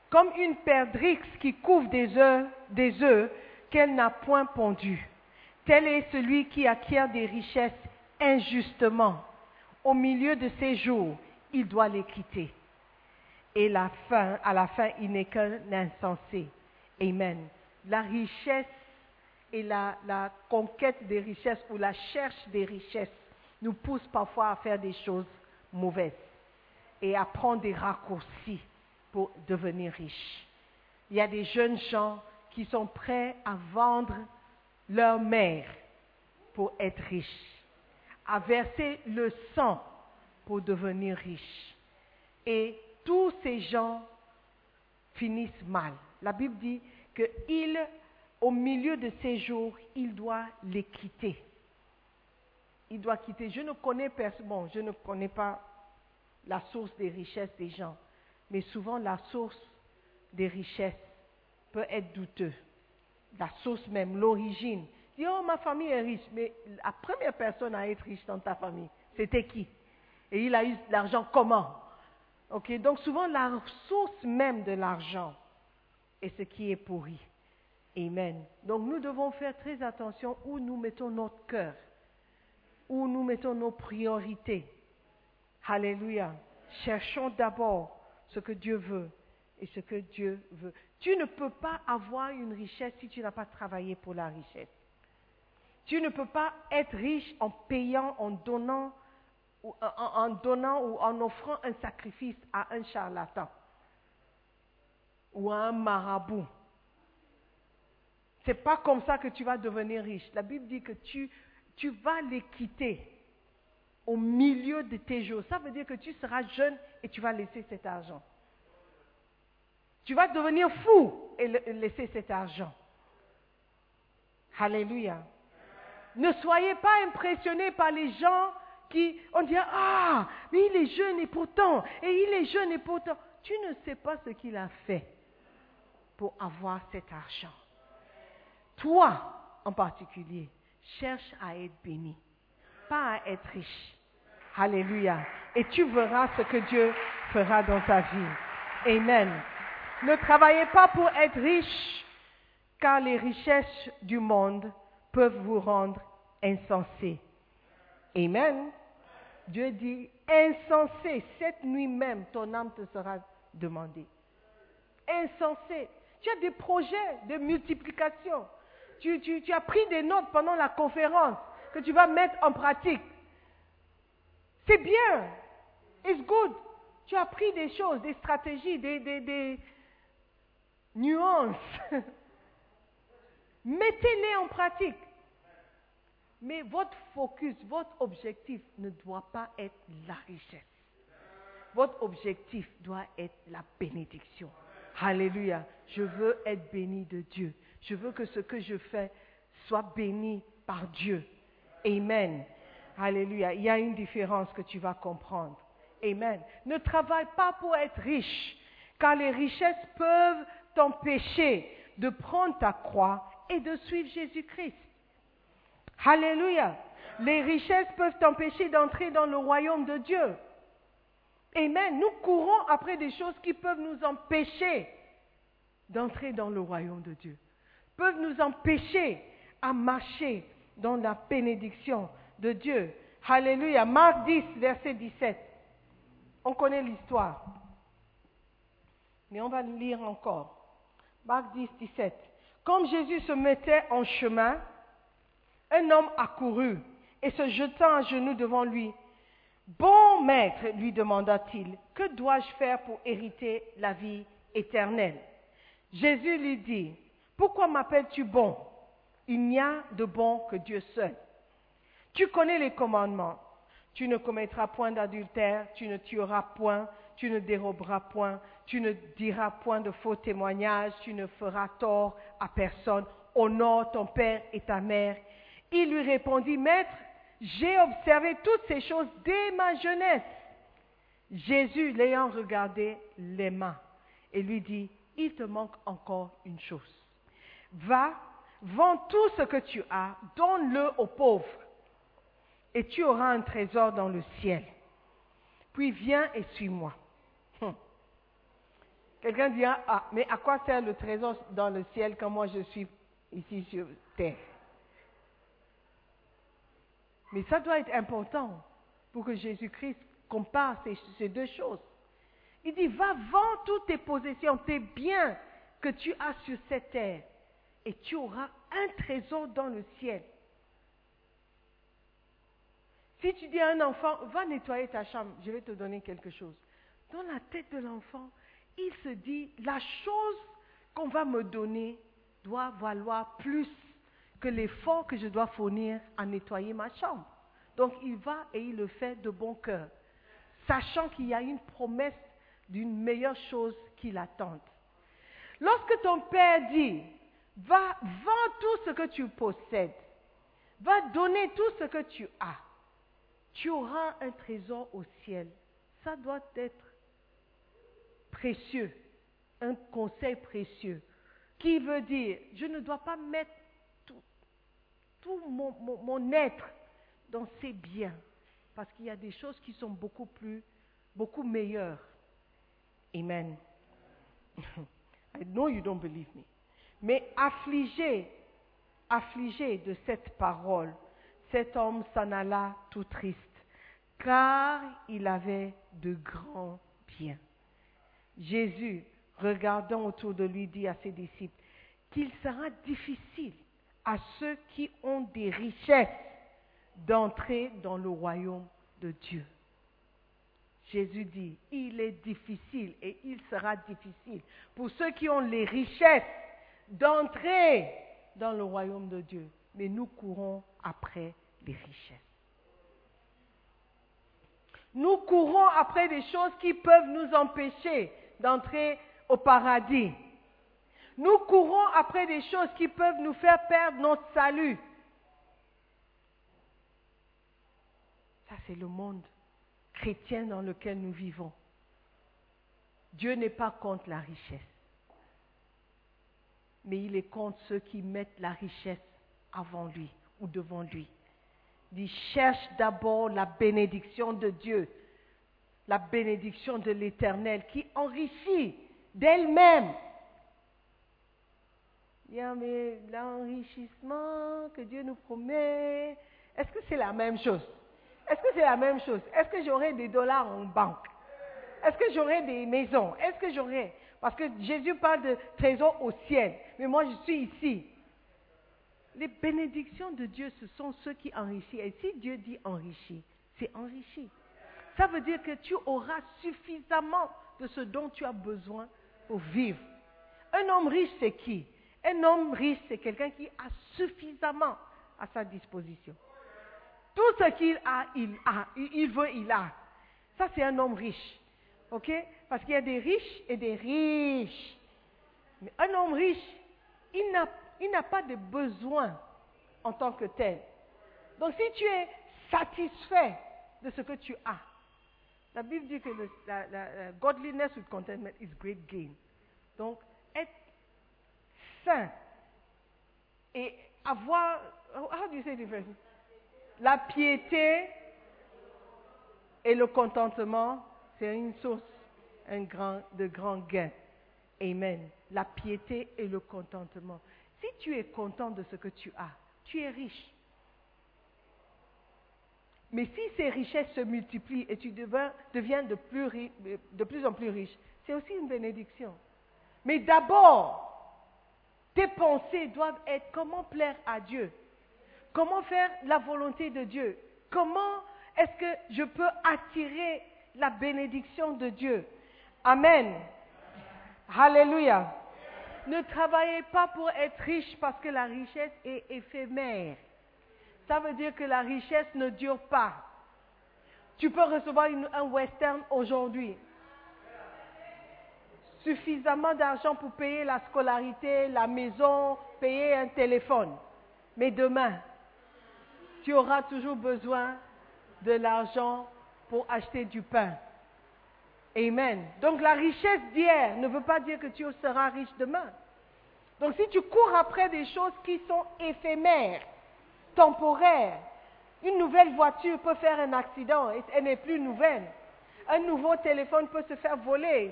Comme une perdrix qui couvre des œufs, des œufs qu'elle n'a point pondus. Tel est celui qui acquiert des richesses injustement. Au milieu de ses jours, il doit les quitter. Et la fin, à la fin, il n'est qu'un insensé. Amen. La richesse et la, conquête des richesses ou la cherche des richesses nous pousse parfois à faire des choses mauvaises et à prendre des raccourcis pour devenir riches. Il y a des jeunes gens qui sont prêts à vendre leur mère pour être riches, à verser le sang pour devenir riches. Et tous ces gens finissent mal. La Bible dit qu'il, au milieu de ces jours, il doit les quitter. Il doit quitter. Je ne connais bon, je ne connais pas la source des richesses des gens, mais souvent la source des richesses peut être douteuse. la source même, l'origine. Dis, oh, ma famille est riche, mais la première personne à être riche dans ta famille, c'était qui? Et il a eu l'argent comment? Ok, donc souvent la source même de l'argent est ce qui est pourri. Amen. Donc nous devons faire très attention où nous mettons notre cœur, où nous mettons nos priorités. Alléluia. Cherchons d'abord ce que Dieu veut et ce que Dieu veut. Tu ne peux pas avoir une richesse si tu n'as pas travaillé pour la richesse. Tu ne peux pas être riche en payant, en donnant, ou, en, donnant ou en offrant un sacrifice à un charlatan ou à un marabout. C'est pas comme ça que tu vas devenir riche. La Bible dit que tu, tu vas les quitter au milieu de tes jours. Ça veut dire que tu seras jeune et tu vas laisser cet argent. Tu vas devenir fou et laisser cet argent. Alléluia. Ne soyez pas impressionnés par les gens qui, on dit, ah, mais il est jeune et pourtant, et il est jeune et pourtant. Tu ne sais pas ce qu'il a fait pour avoir cet argent. Toi, en particulier, cherche à être béni, pas à être riche. Alléluia. Et tu verras ce que Dieu fera dans ta vie. Amen. Ne travaillez pas pour être riche, car les richesses du monde peuvent vous rendre insensés. Amen. Dieu dit, insensé, cette nuit même, ton âme te sera demandée. Insensé. Tu as des projets de multiplication. Tu, as pris des notes pendant la conférence que tu vas mettre en pratique. C'est bien. It's good. Tu as appris des choses, des stratégies, des nuances. Mettez-les en pratique. Mais votre focus, votre objectif ne doit pas être la richesse. Votre objectif doit être la bénédiction. Alléluia. Je veux être béni de Dieu. Je veux que ce que je fais soit béni par Dieu. Amen. Alléluia. Il y a une différence que tu vas comprendre. Amen. Ne travaille pas pour être riche, car les richesses peuvent t'empêcher de prendre ta croix et de suivre Jésus-Christ. Alléluia. Les richesses peuvent t'empêcher d'entrer dans le royaume de Dieu. Amen. Nous courons après des choses qui peuvent nous empêcher d'entrer dans le royaume de Dieu, peuvent nous empêcher à marcher dans la bénédiction de Dieu. Alléluia. Marc 10, verset 17. On connaît l'histoire. Mais on va le lire encore. Marc 10, 17. Comme Jésus se mettait en chemin, un homme accourut et se jetant à genoux devant lui. Bon maître, lui demanda-t-il, que dois-je faire pour hériter la vie éternelle? Jésus lui dit, pourquoi m'appelles-tu bon? Il n'y a de bon que Dieu seul. Tu connais les commandements. Tu ne commettras point d'adultère, tu ne tueras point, tu ne déroberas point, tu ne diras point de faux témoignages, tu ne feras tort à personne. Honore ton père et ta mère. Il lui répondit, Maître, j'ai observé toutes ces choses dès ma jeunesse. Jésus, l'ayant regardé, l'aima et lui dit, il te manque encore une chose. Va, vends tout ce que tu as, donne-le aux pauvres, et tu auras un trésor dans le ciel. Puis viens et suis-moi. Quelqu'un dira, ah, mais à quoi sert le trésor dans le ciel quand moi je suis ici sur terre? Mais ça doit être important pour que Jésus-Christ compare ces, ces deux choses. Il dit, va, vends toutes tes possessions, tes biens que tu as sur cette terre, et tu auras un trésor dans le ciel. Si tu dis à un enfant, va nettoyer ta chambre, je vais te donner quelque chose. Dans la tête de l'enfant, il se dit, la chose qu'on va me donner doit valoir plus que l'effort que je dois fournir à nettoyer ma chambre. Donc il va et il le fait de bon cœur, sachant qu'il y a une promesse d'une meilleure chose qui l'attend. Lorsque ton père dit, va, vends tout ce que tu possèdes, va donner tout ce que tu as, tu auras un trésor au ciel. Ça doit être précieux, un conseil précieux qui veut dire, je ne dois pas mettre tout, mon être dans ces biens, parce qu'il y a des choses qui sont beaucoup plus, beaucoup meilleures. Amen. I know you don't believe me. Mais affligé, affligé de cette parole, cet homme s'en alla tout triste, car il avait de grands biens. Jésus, regardant autour de lui, dit à ses disciples qu'il sera difficile à ceux qui ont des richesses d'entrer dans le royaume de Dieu. Jésus dit, il est difficile et il sera difficile pour ceux qui ont les richesses d'entrer dans le royaume de Dieu. Mais nous courons après les richesses. Nous courons après des choses qui peuvent nous empêcher d'entrer au paradis. Nous courons après des choses qui peuvent nous faire perdre notre salut. Ça, c'est le monde chrétien dans lequel nous vivons. Dieu n'est pas contre la richesse, mais il est contre ceux qui mettent la richesse avant lui ou devant lui. Il cherche d'abord la bénédiction de Dieu, la bénédiction de l'Éternel qui enrichit d'elle-même. Mais l'enrichissement que Dieu nous promet, est-ce que c'est la même chose? Est-ce que c'est la même chose? Est-ce que j'aurai des dollars en banque? Est-ce que j'aurai des maisons? Est-ce que j'aurai? Parce que Jésus parle de trésor au ciel, mais moi je suis ici. Les bénédictions de Dieu, ce sont ceux qui enrichissent. Et si Dieu dit enrichi, c'est enrichi. Ça veut dire que tu auras suffisamment de ce dont tu as besoin pour vivre. Un homme riche, c'est qui? Un homme riche, c'est quelqu'un qui a suffisamment à sa disposition. Tout ce qu'il a, il a. Il veut, il a. Ça, c'est un homme riche. OK? Parce qu'il y a des riches et des riches. Mais un homme riche, il n'a il n'a pas de besoin en tant que tel. Donc si tu es satisfait de ce que tu as, la Bible dit que la, godliness with contentment is great gain. Donc être saint et avoir, how do you say different? La piété et le contentement, c'est une source un grand, de grand gain. Amen. La piété et le contentement. Si tu es content de ce que tu as, tu es riche. Mais si ces richesses se multiplient et tu deviens, de plus en plus riche, c'est aussi une bénédiction. Mais d'abord, tes pensées doivent être comment plaire à Dieu, comment faire la volonté de Dieu, comment est-ce que je peux attirer la bénédiction de Dieu. Amen. Alléluia. Ne travaillez pas pour être riche parce que la richesse est éphémère. Ça veut dire que la richesse ne dure pas. Tu peux recevoir un western aujourd'hui. Suffisamment d'argent pour payer la scolarité, la maison, payer un téléphone. Mais demain, tu auras toujours besoin de l'argent pour acheter du pain. Amen. Donc la richesse d'hier ne veut pas dire que tu seras riche demain. Donc si tu cours après des choses qui sont éphémères, temporaires, une nouvelle voiture peut faire un accident et elle n'est plus nouvelle. Un nouveau téléphone peut se faire voler.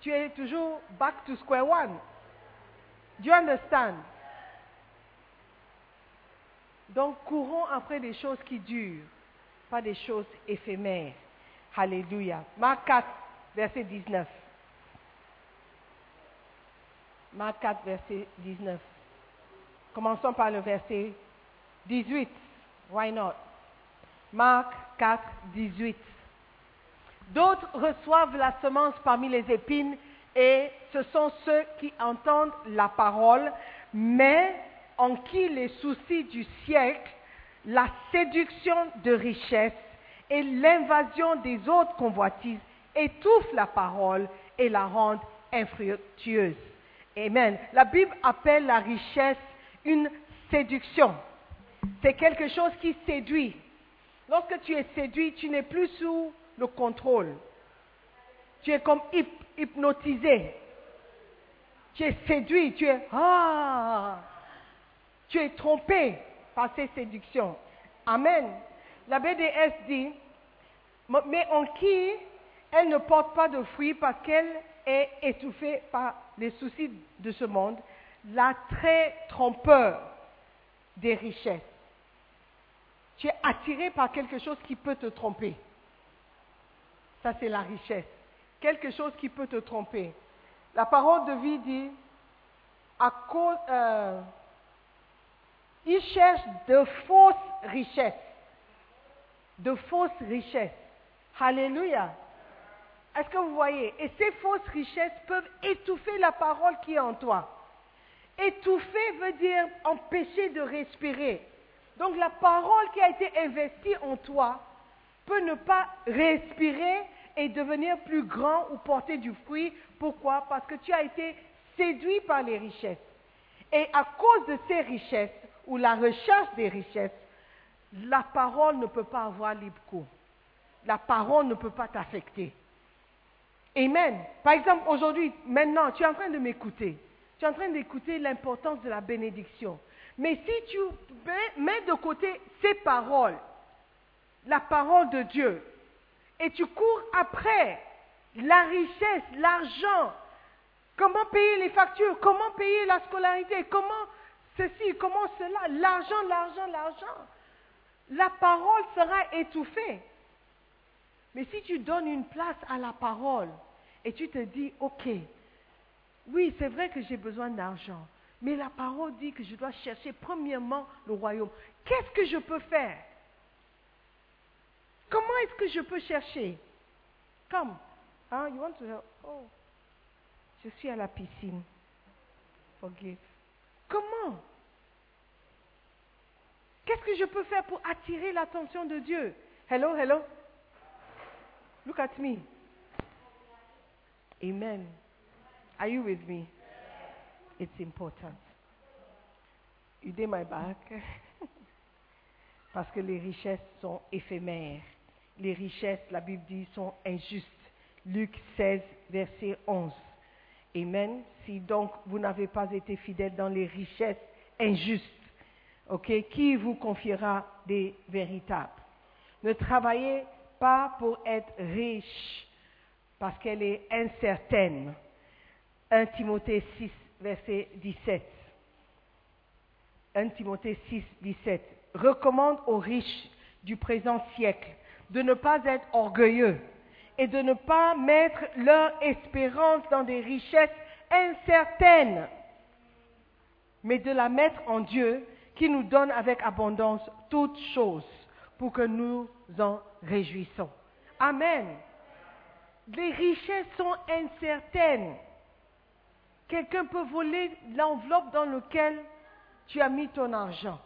Tu es toujours back to square one. Do you understand? Donc courons après des choses qui durent, pas des choses éphémères. Alléluia. Marc 4, verset 19. Marc 4, verset 19. Commençons par le verset 18. Why not? Marc 4, 18. D'autres reçoivent la semence parmi les épines et ce sont ceux qui entendent la parole, mais en qui les soucis du siècle, la séduction de richesse et l'invasion des autres convoitises étouffent la parole et la rendent infructueuse. Amen. La Bible appelle la richesse une séduction. C'est quelque chose qui séduit. Lorsque tu es séduit, tu n'es plus sous le contrôle. Tu es comme hyp- hypnotisé. Tu es séduit, tu es ah, tu es trompé par ces séductions. Amen. La BDS dit, mais en qui elle ne porte pas de fruits parce qu'elle est étouffée par les soucis de ce monde, l'attrait trompeur des richesses. Tu es attiré par quelque chose qui peut te tromper. Ça, c'est la richesse. Quelque chose qui peut te tromper. La parole de vie dit, à cause, euh, il cherche de fausses richesses. De fausses richesses. Alléluia. Est-ce que vous voyez? Et ces fausses richesses peuvent étouffer la parole qui est en toi. Étouffer veut dire empêcher de respirer. Donc la parole qui a été investie en toi peut ne pas respirer et devenir plus grand ou porter du fruit. Pourquoi? Parce que tu as été séduit par les richesses. Et à cause de ces richesses ou la recherche des richesses, la parole ne peut pas avoir libre cours. La parole ne peut pas t'affecter. Amen. Par exemple, aujourd'hui, maintenant, tu es en train de m'écouter. Tu es en train d'écouter l'importance de la bénédiction. Mais si tu mets de côté ces paroles, la parole de Dieu, et tu cours après la richesse, l'argent, comment payer les factures, comment payer la scolarité, comment ceci, comment cela, l'argent, l'argent, l'argent, la parole sera étouffée. Mais si tu donnes une place à la parole et tu te dis, ok, oui, c'est vrai que j'ai besoin d'argent, mais la parole dit que je dois chercher premièrement le royaume. Qu'est-ce que je peux faire? Comment est-ce que je peux chercher? Come. Hein, you want to help? Oh. Je suis à la piscine. Forgive. Comment? Qu'est-ce que je peux faire pour attirer l'attention de Dieu? Hello, hello. Look at me. Amen. Are you with me? It's important. You did my back. Parce que les richesses sont éphémères. Les richesses, la Bible dit, sont injustes. Luc 16, verset 11. Amen. Si donc vous n'avez pas été fidèle dans les richesses injustes, ok, qui vous confiera des véritables? Ne travaillez pas pour être riche, parce qu'elle est incertaine. 1 Timothée 6, verset 17. 1 Timothée 6, 17. Recommande aux riches du présent siècle de ne pas être orgueilleux et de ne pas mettre leur espérance dans des richesses incertaines, mais de la mettre en Dieu qui nous donne avec abondance toutes choses pour que nous en réjouissons. Amen. Les richesses sont incertaines. Quelqu'un peut voler l'enveloppe dans laquelle tu as mis ton argent.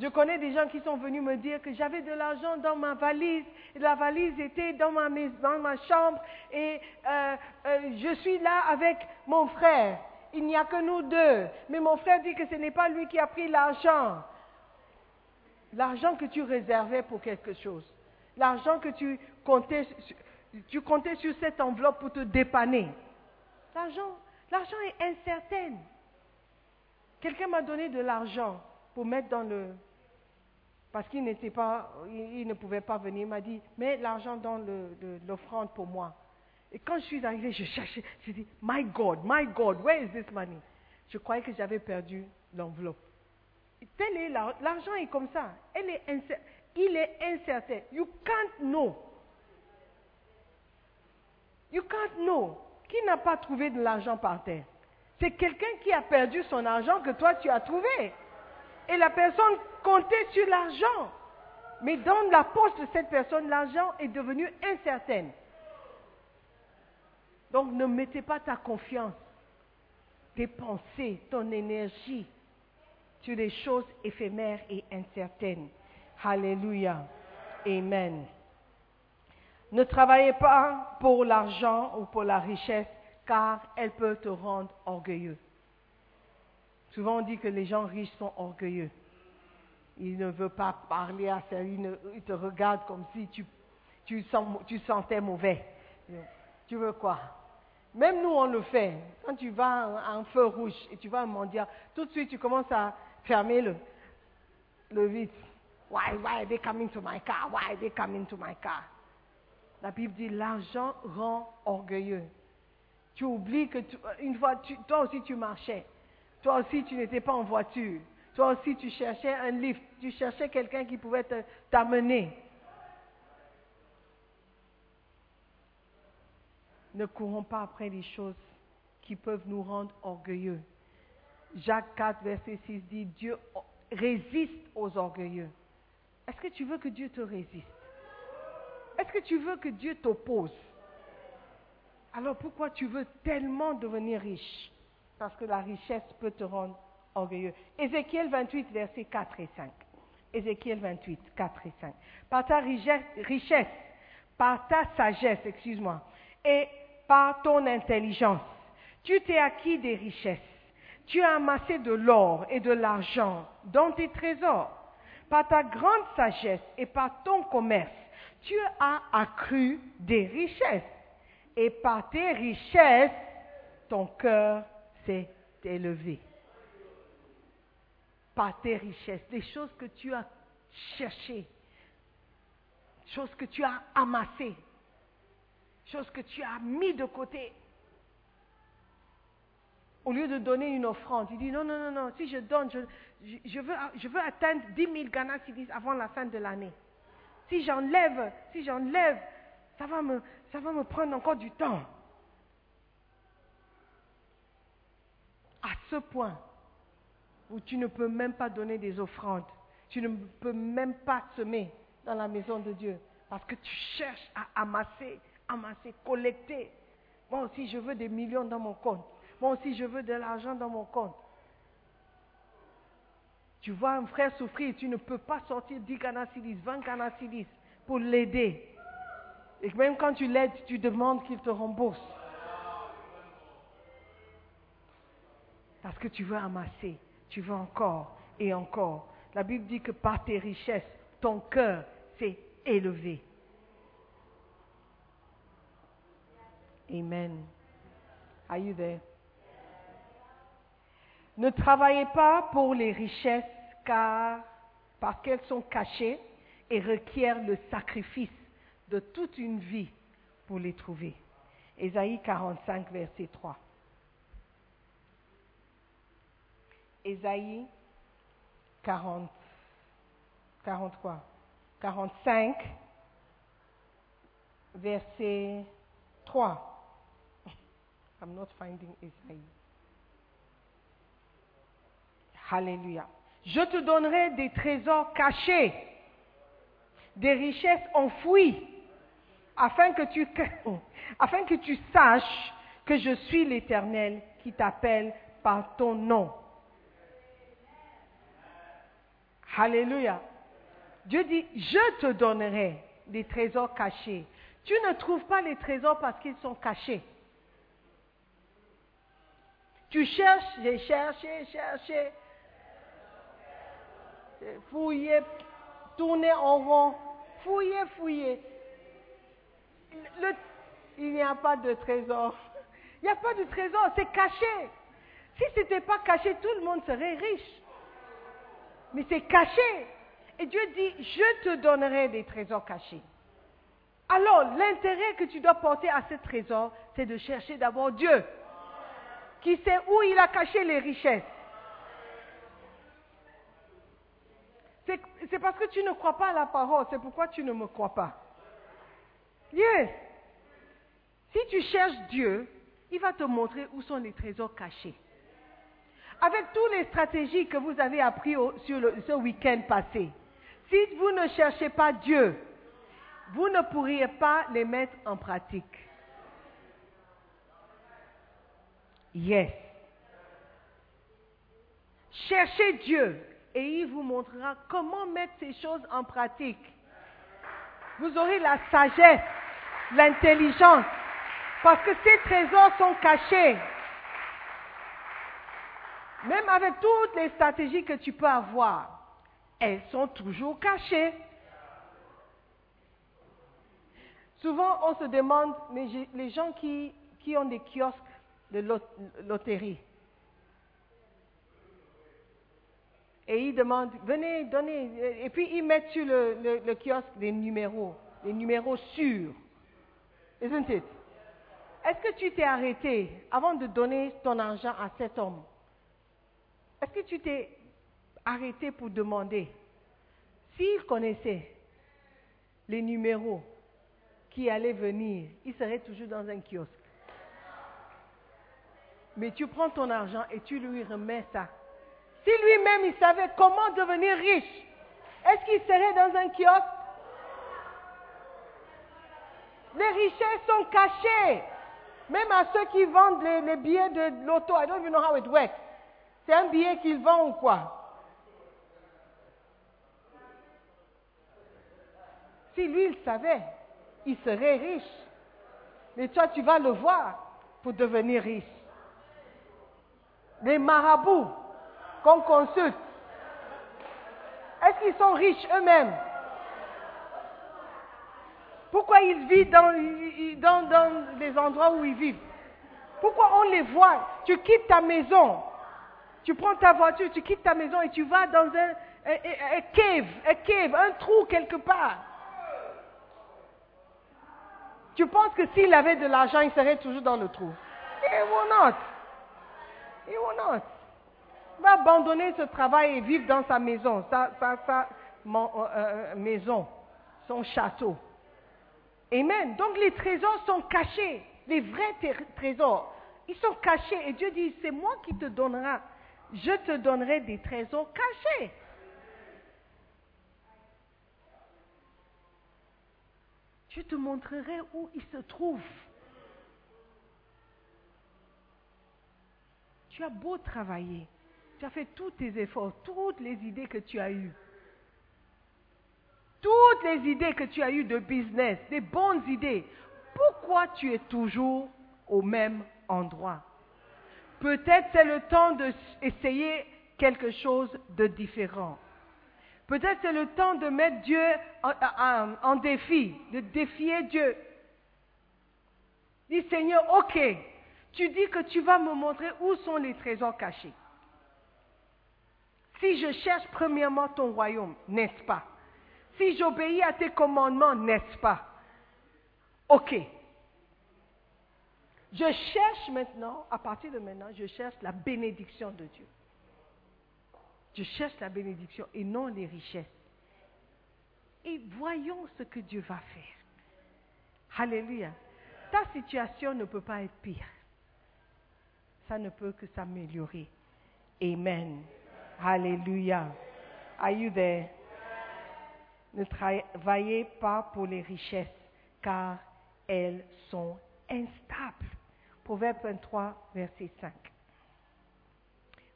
Je connais des gens qui sont venus me dire que j'avais de l'argent dans ma valise, et la valise était dans ma, chambre, et euh, euh, je suis là avec mon frère. Il n'y a que nous deux. Mais mon frère dit que ce n'est pas lui qui a pris l'argent. L'argent que tu réservais pour quelque chose. L'argent que tu comptais, tu comptais sur cette enveloppe pour te dépanner. L'argent, l'argent est incertain. Quelqu'un m'a donné de l'argent pour mettre dans le... Parce qu'il n'était pas, il, ne pouvait pas venir. Il m'a dit, mets l'argent dans l'offrande pour moi. Et quand je suis arrivé, je cherchais. Je dis, My God, My God, where is this money? Je croyais que j'avais perdu l'enveloppe. l'argent est comme ça. Est il est incertain. You can't know. You can't know. Qui n'a pas trouvé de l'argent par terre C'est quelqu'un qui a perdu son argent que toi tu as trouvé. Et la personne comptait sur l'argent. Mais dans la poche de cette personne, l'argent est devenu incertain. Donc ne mettez pas ta confiance, tes pensées, ton énergie sur des choses éphémères et incertaines. Alléluia. Amen. Ne travaillez pas pour l'argent ou pour la richesse, car elle peut te rendre orgueilleux. Souvent on dit que les gens riches sont orgueilleux. Ils ne veulent pas parler à ça, ils, te regardent comme si tu, tu sentais mauvais. Tu veux quoi? Même nous, on le fait. Quand tu vas à un feu rouge et tu vas à un mondial, tout de suite, tu commences à fermer le, le vide. Why, why are they coming to my car? Why are they coming to my car? La Bible dit l'argent rend orgueilleux. Tu oublies que une fois, toi aussi tu marchais. Toi aussi tu n'étais pas en voiture. Toi aussi tu cherchais un lift. Tu cherchais quelqu'un qui pouvait t'amener. Ne courons pas après les choses qui peuvent nous rendre orgueilleux. Jacques 4, verset 6 dit, Dieu résiste aux orgueilleux. Est-ce que tu veux que Dieu te résiste? Est-ce que tu veux que Dieu t'oppose? Alors pourquoi tu veux tellement devenir riche? Parce que la richesse peut te rendre orgueilleux. Ézéchiel 28, versets 4 et 5. Ézéchiel 28, 4 et 5. Par ta richesse, par ta sagesse, excuse-moi, et par ton intelligence, tu t'es acquis des richesses. Tu as amassé de l'or et de l'argent dans tes trésors. Par ta grande sagesse et par ton commerce, tu as accru des richesses. Et par tes richesses, ton cœur s'est élevé. Par tes richesses, des choses que tu as cherchées, choses que tu as amassées, choses que tu as mis de côté. Au lieu de donner une offrande, il dit non, non, non, non, si je donne, je, veux atteindre 10 000 Ghana cedis avant la fin de l'année. Si j'enlève, si j'enlève, ça va me, ça va me prendre encore du temps. À ce point où tu ne peux même pas donner des offrandes, tu ne peux même pas semer dans la maison de Dieu parce que tu cherches à amasser, amasser, collecter. Moi aussi, je veux des millions dans mon compte. Moi aussi, je veux de l'argent dans mon compte. Tu vois un frère souffrir, tu ne peux pas sortir 10 Ghana cedis, 20 Ghana cedis pour l'aider. Et même quand tu l'aides, tu demandes qu'il te rembourse. Parce que tu veux amasser, tu veux encore et encore. La Bible dit que par tes richesses, ton cœur s'est élevé. Amen. Are you there? Ne travaillez pas pour les richesses car parce qu'elles sont cachées et requièrent le sacrifice de toute une vie pour les trouver. Ésaïe 45, verset 3. Ésaïe 40, 40 quoi 45, verset 3. I'm not finding Ésaïe. Alléluia. Je te donnerai des trésors cachés, des richesses enfouies, afin que tu, saches que je suis l'Éternel qui t'appelle par ton nom. Alléluia. Dieu dit, je te donnerai des trésors cachés. Tu ne trouves pas les trésors parce qu'ils sont cachés. Tu cherches, j'ai cherché, cherché, fouillé, tourné en rond, fouillé. Le- il n'y a pas de trésor. Il n'y a pas de trésor, c'est caché. Si ce n'était pas caché, tout le monde serait riche. Mais c'est caché. Et Dieu dit, je te donnerai des trésors cachés. Alors, l'intérêt que tu dois porter à ce trésor, c'est de chercher d'abord Dieu, qui sait où il a caché les richesses. C'est parce que tu ne crois pas à la parole, c'est pourquoi tu ne me crois pas. Yes. Si tu cherches Dieu, il va te montrer où sont les trésors cachés. Avec toutes les stratégies que vous avez apprises ce week-end passé, si vous ne cherchez pas Dieu, vous ne pourriez pas les mettre en pratique. Yes. Cherchez Dieu et il vous montrera comment mettre ces choses en pratique. Vous aurez la sagesse, l'intelligence, parce que ces trésors sont cachés. Même avec toutes les stratégies que tu peux avoir, elles sont toujours cachées. Souvent, on se demande, les gens qui ont des kiosques de lot- loterie. Et ils demandent, venez, donnez. Et puis ils mettent sur le, le- kiosque des numéros, des numéros sûrs. Isn't it? Est-ce que tu t'es arrêté avant de donner ton argent à cet homme? Est-ce que tu t'es arrêté pour demander? S'il connaissait les numéros qui allaient venir, il serait toujours dans un kiosque. Mais tu prends ton argent et tu lui remets ça. Si lui-même il savait comment devenir riche, est-ce qu'il serait dans un kiosque? Les richesses sont cachées. Même à ceux qui vendent les, les billets de l'auto, I don't even know how it works. C'est un billet qu'ils vendent ou quoi? Si lui, il savait, il serait riche. Mais toi, tu vas le voir pour devenir riche. Les marabouts qu'on consulte, est-ce qu'ils sont riches eux-mêmes? Pourquoi ils vivent dans, dans, dans les endroits où ils vivent? Pourquoi on les voit? Tu quittes ta maison, tu prends ta voiture, tu quittes ta maison et tu vas dans un, cave, un cave, un trou quelque part. Tu penses que s'il avait de l'argent, il serait toujours dans le trou. He will not. He will not. Va abandonner ce travail et vivre dans sa maison, sa, euh, euh, maison, son château. Amen. Donc les trésors sont cachés. Les vrais tré- trésors, ils sont cachés. Et Dieu dit, c'est moi qui te donnera. Je te donnerai des trésors cachés. Je te montrerai où ils se trouvent. Tu as beau travailler, tu as fait tous tes efforts, toutes les idées que tu as eues, toutes les idées que tu as eues de business, des bonnes idées, pourquoi tu es toujours au même endroit? Peut-être c'est le temps d'essayer quelque chose de différent. Peut-être c'est le temps de mettre Dieu en, en- défi, de défier Dieu. Dis Seigneur, ok, tu dis que tu vas me montrer où sont les trésors cachés. Si je cherche premièrement ton royaume, n'est-ce pas? Si j'obéis à tes commandements, n'est-ce pas? Ok. Je cherche maintenant, à partir de maintenant, je cherche la bénédiction de Dieu. Je cherche la bénédiction et non les richesses. Et voyons ce que Dieu va faire. Alléluia. Ta situation ne peut pas être pire. Ça ne peut que s'améliorer. Amen. Alléluia. Are you there? Ne travaillez pas pour les richesses, car elles sont instables. Proverbe 23, verset 5.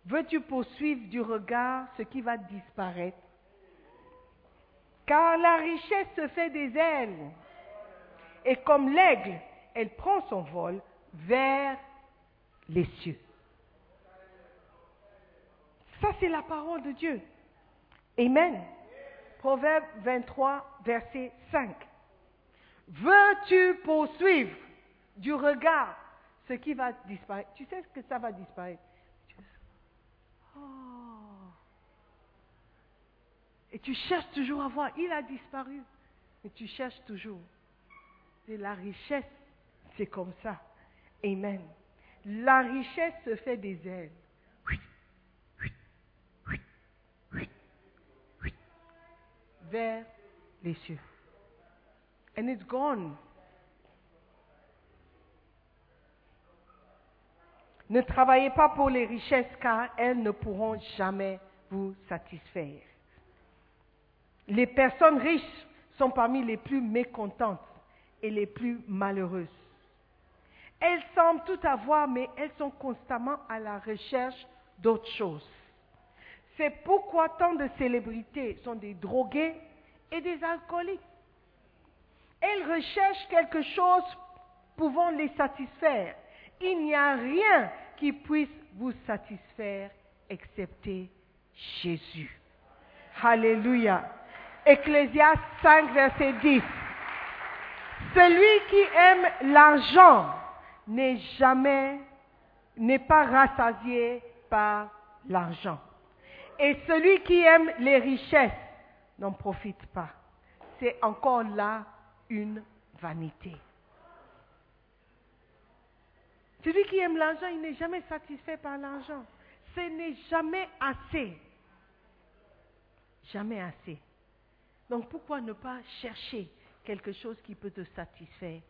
Veux-tu poursuivre du regard ce qui va disparaître? Car la richesse se fait des ailes, et comme l'aigle, elle prend son vol vers les cieux. Ça, c'est la parole de Dieu. Amen. Proverbe 23, verset 5. Veux-tu poursuivre du regard ce qui va disparaître? Tu sais ce que ça va disparaître? Oh. Et tu cherches toujours à voir. Il a disparu. Mais tu cherches toujours. Et la richesse, c'est comme ça. Amen. La richesse se fait des ailes. Oui, oui, oui, oui, oui, Les cieux. And it's gone. Ne travaillez pas pour les richesses car elles ne pourront jamais vous satisfaire. Les personnes riches sont parmi les plus mécontentes et les plus malheureuses. Elles semblent tout avoir, mais elles sont constamment à la recherche d'autre chose. C'est pourquoi tant de célébrités sont des drogués et des alcooliques. Elles recherchent quelque chose pouvant les satisfaire. Il n'y a rien qui puisse vous satisfaire excepté Jésus. Alléluia. Ecclésias 5, verset 10. Celui qui aime l'argent n'est jamais, n'est pas rassasié par l'argent. Et celui qui aime les richesses n'en profite pas. C'est encore là une vanité. Celui qui aime l'argent, il n'est jamais satisfait par l'argent. Ce n'est jamais assez. Jamais assez. Donc pourquoi ne pas chercher quelque chose qui peut te satisfaire?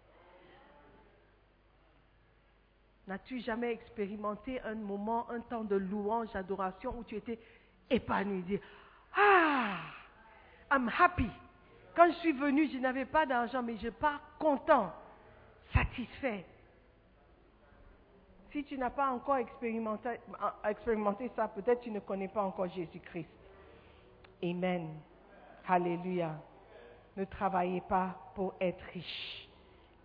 N'as-tu jamais expérimenté un moment, un temps de louange, d'adoration où tu étais épanoui dire, Ah, I'm happy. Quand je suis venu, je n'avais pas d'argent, mais je pars content, satisfait. Si tu n'as pas encore expérimenté, expérimenté ça, peut-être tu ne connais pas encore Jésus-Christ. Amen. Alléluia. Ne travaillez pas pour être riche.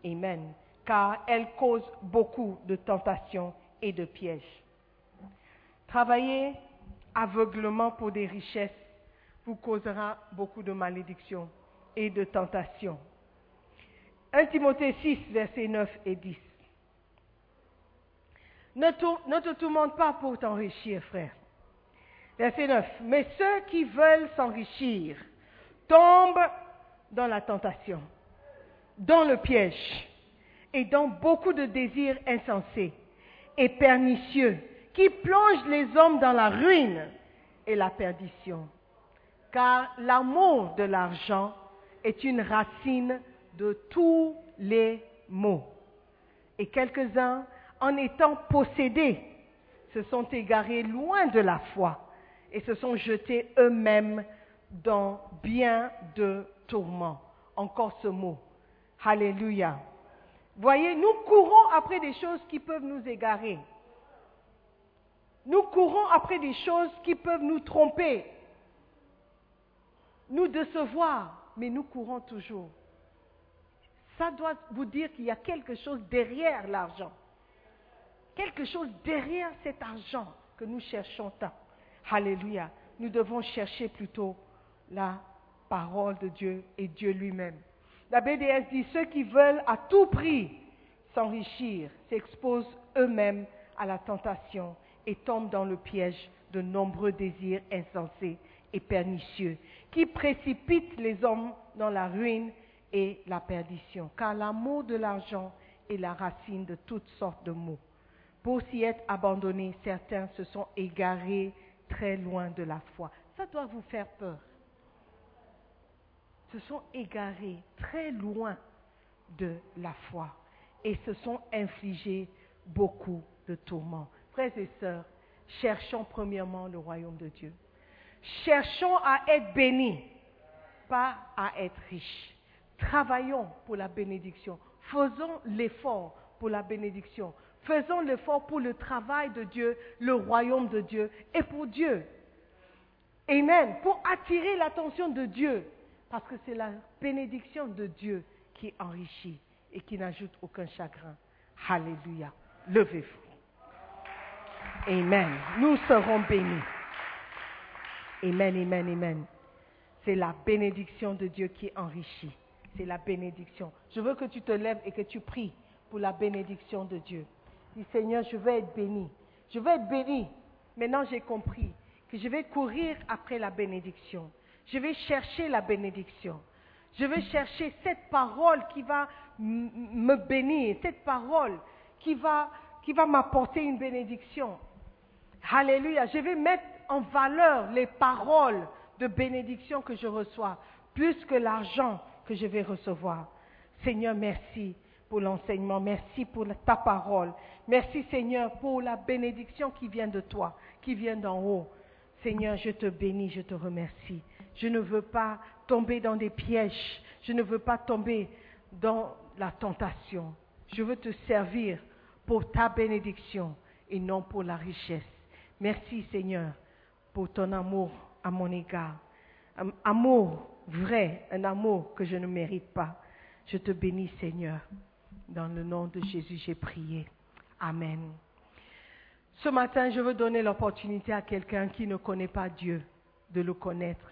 Amen. Car elle cause beaucoup de tentations et de pièges. Travailler aveuglement pour des richesses vous causera beaucoup de malédictions et de tentations. 1 Timothée 6, versets 9 et 10. Ne, ne te tourmente pas pour t'enrichir, frère. Verset 9. Mais ceux qui veulent s'enrichir tombent dans la tentation, dans le piège et dans beaucoup de désirs insensés et pernicieux qui plongent les hommes dans la ruine et la perdition. Car l'amour de l'argent est une racine de tous les maux. Et quelques-uns, en étant possédés, se sont égarés loin de la foi et se sont jetés eux-mêmes dans bien de tourments. Encore ce mot. Alléluia. Voyez, nous courons après des choses qui peuvent nous égarer. Nous courons après des choses qui peuvent nous tromper, nous décevoir, mais nous courons toujours. Ça doit vous dire qu'il y a quelque chose derrière l'argent. Quelque chose derrière cet argent que nous cherchons tant. Alléluia. Nous devons chercher plutôt la parole de Dieu et Dieu lui-même. La BDS dit, ceux qui veulent à tout prix s'enrichir s'exposent eux-mêmes à la tentation et tombent dans le piège de nombreux désirs insensés et pernicieux qui précipitent les hommes dans la ruine et la perdition. Car l'amour de l'argent est la racine de toutes sortes de maux. Pour s'y être abandonnés, certains se sont égarés très loin de la foi. Ça doit vous faire peur. Se sont égarés très loin de la foi et se sont infligés beaucoup de tourments. Frères et sœurs, cherchons premièrement le royaume de Dieu. Cherchons à être bénis, pas à être riches. Travaillons pour la bénédiction. Faisons l'effort pour la bénédiction. Faisons l'effort pour le travail de Dieu, le royaume de Dieu et pour Dieu. Amen. Pour attirer l'attention de Dieu. Parce que c'est la bénédiction de Dieu qui enrichit et qui n'ajoute aucun chagrin. Alléluia. Levez-vous. Amen. Nous serons bénis. Amen, amen, amen. C'est la bénédiction de Dieu qui enrichit. C'est la bénédiction. Je veux que tu te lèves et que tu pries pour la bénédiction de Dieu. Dis Seigneur, je veux être béni. Je veux être béni. Maintenant, j'ai compris que je vais courir après la bénédiction. Je vais chercher la bénédiction. Je vais chercher cette parole qui va me bénir, cette parole qui va, qui va m'apporter une bénédiction. Alléluia. Je vais mettre en valeur les paroles de bénédiction que je reçois, plus que l'argent que je vais recevoir. Seigneur, merci pour l'enseignement, merci pour ta parole. Merci Seigneur pour la bénédiction qui vient de toi, qui vient d'en haut. Seigneur, je te bénis, je te remercie. Je ne veux pas tomber dans des pièges, je ne veux pas tomber dans la tentation. Je veux te servir pour ta bénédiction et non pour la richesse. Merci Seigneur pour ton amour à mon égard. Un amour vrai, un amour que je ne mérite pas. Je te bénis Seigneur. Dans le nom de Jésus, j'ai prié. Amen. Ce matin, je veux donner l'opportunité à quelqu'un qui ne connaît pas Dieu de le connaître.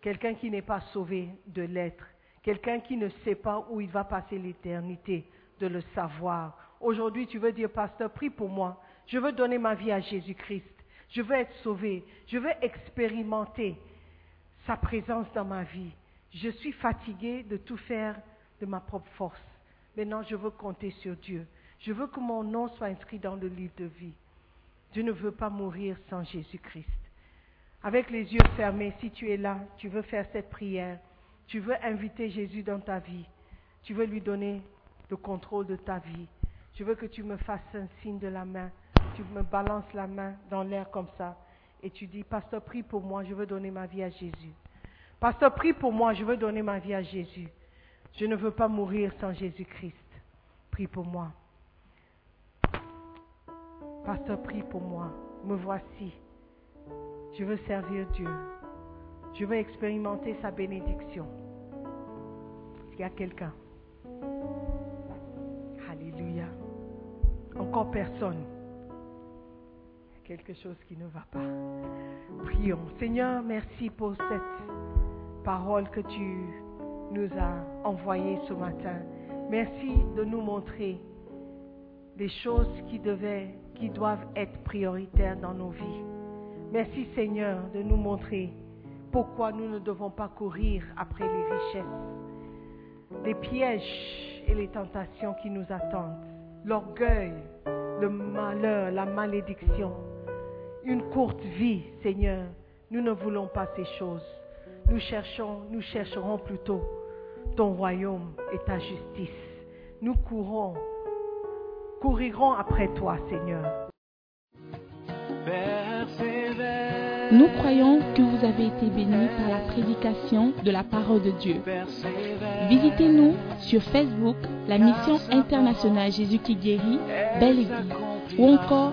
Quelqu'un qui n'est pas sauvé de l'être. Quelqu'un qui ne sait pas où il va passer l'éternité de le savoir Aujourd'hui, tu veux dire, pasteur, prie pour moi. Je veux donner ma vie à Jésus-Christ. Je veux être sauvé. Je veux expérimenter sa présence dans ma vie. Je suis fatigué de tout faire de ma propre force. Maintenant, je veux compter sur Dieu. Je veux que mon nom soit inscrit dans le livre de vie. Je ne veux pas mourir sans Jésus-Christ. Avec les yeux fermés, si tu es là, tu veux faire cette prière, tu veux inviter Jésus dans ta vie, tu veux lui donner le contrôle de ta vie, je veux que tu me fasses un signe de la main, tu me balances la main dans l'air comme ça, et tu dis, Pasteur, prie pour moi, je veux donner ma vie à Jésus. Pasteur, prie pour moi, je veux donner ma vie à Jésus. Je ne veux pas mourir sans Jésus-Christ. Prie pour moi. Pasteur, prie pour moi. Me voici. Je veux servir Dieu. Je veux expérimenter sa bénédiction. S'il y a quelqu'un. Alléluia. Encore personne. Quelque chose qui ne va pas. Prions. Seigneur, merci pour cette parole que tu nous as envoyée ce matin. Merci de nous montrer des choses qui devaient, qui doivent être prioritaires dans nos vies. Merci Seigneur de nous montrer pourquoi nous ne devons pas courir après les richesses, les pièges et les tentations qui nous attendent, l'orgueil, le malheur, la malédiction, une courte vie, Seigneur. Nous ne voulons pas ces choses. Nous cherchons, nous chercherons plutôt ton royaume et ta justice. Nous courons, courirons après toi, Seigneur. Nous croyons que vous avez été bénis par la prédication de la parole de Dieu. Visitez-nous sur Facebook, la mission internationale Jésus qui guérit, Belle Église, ou encore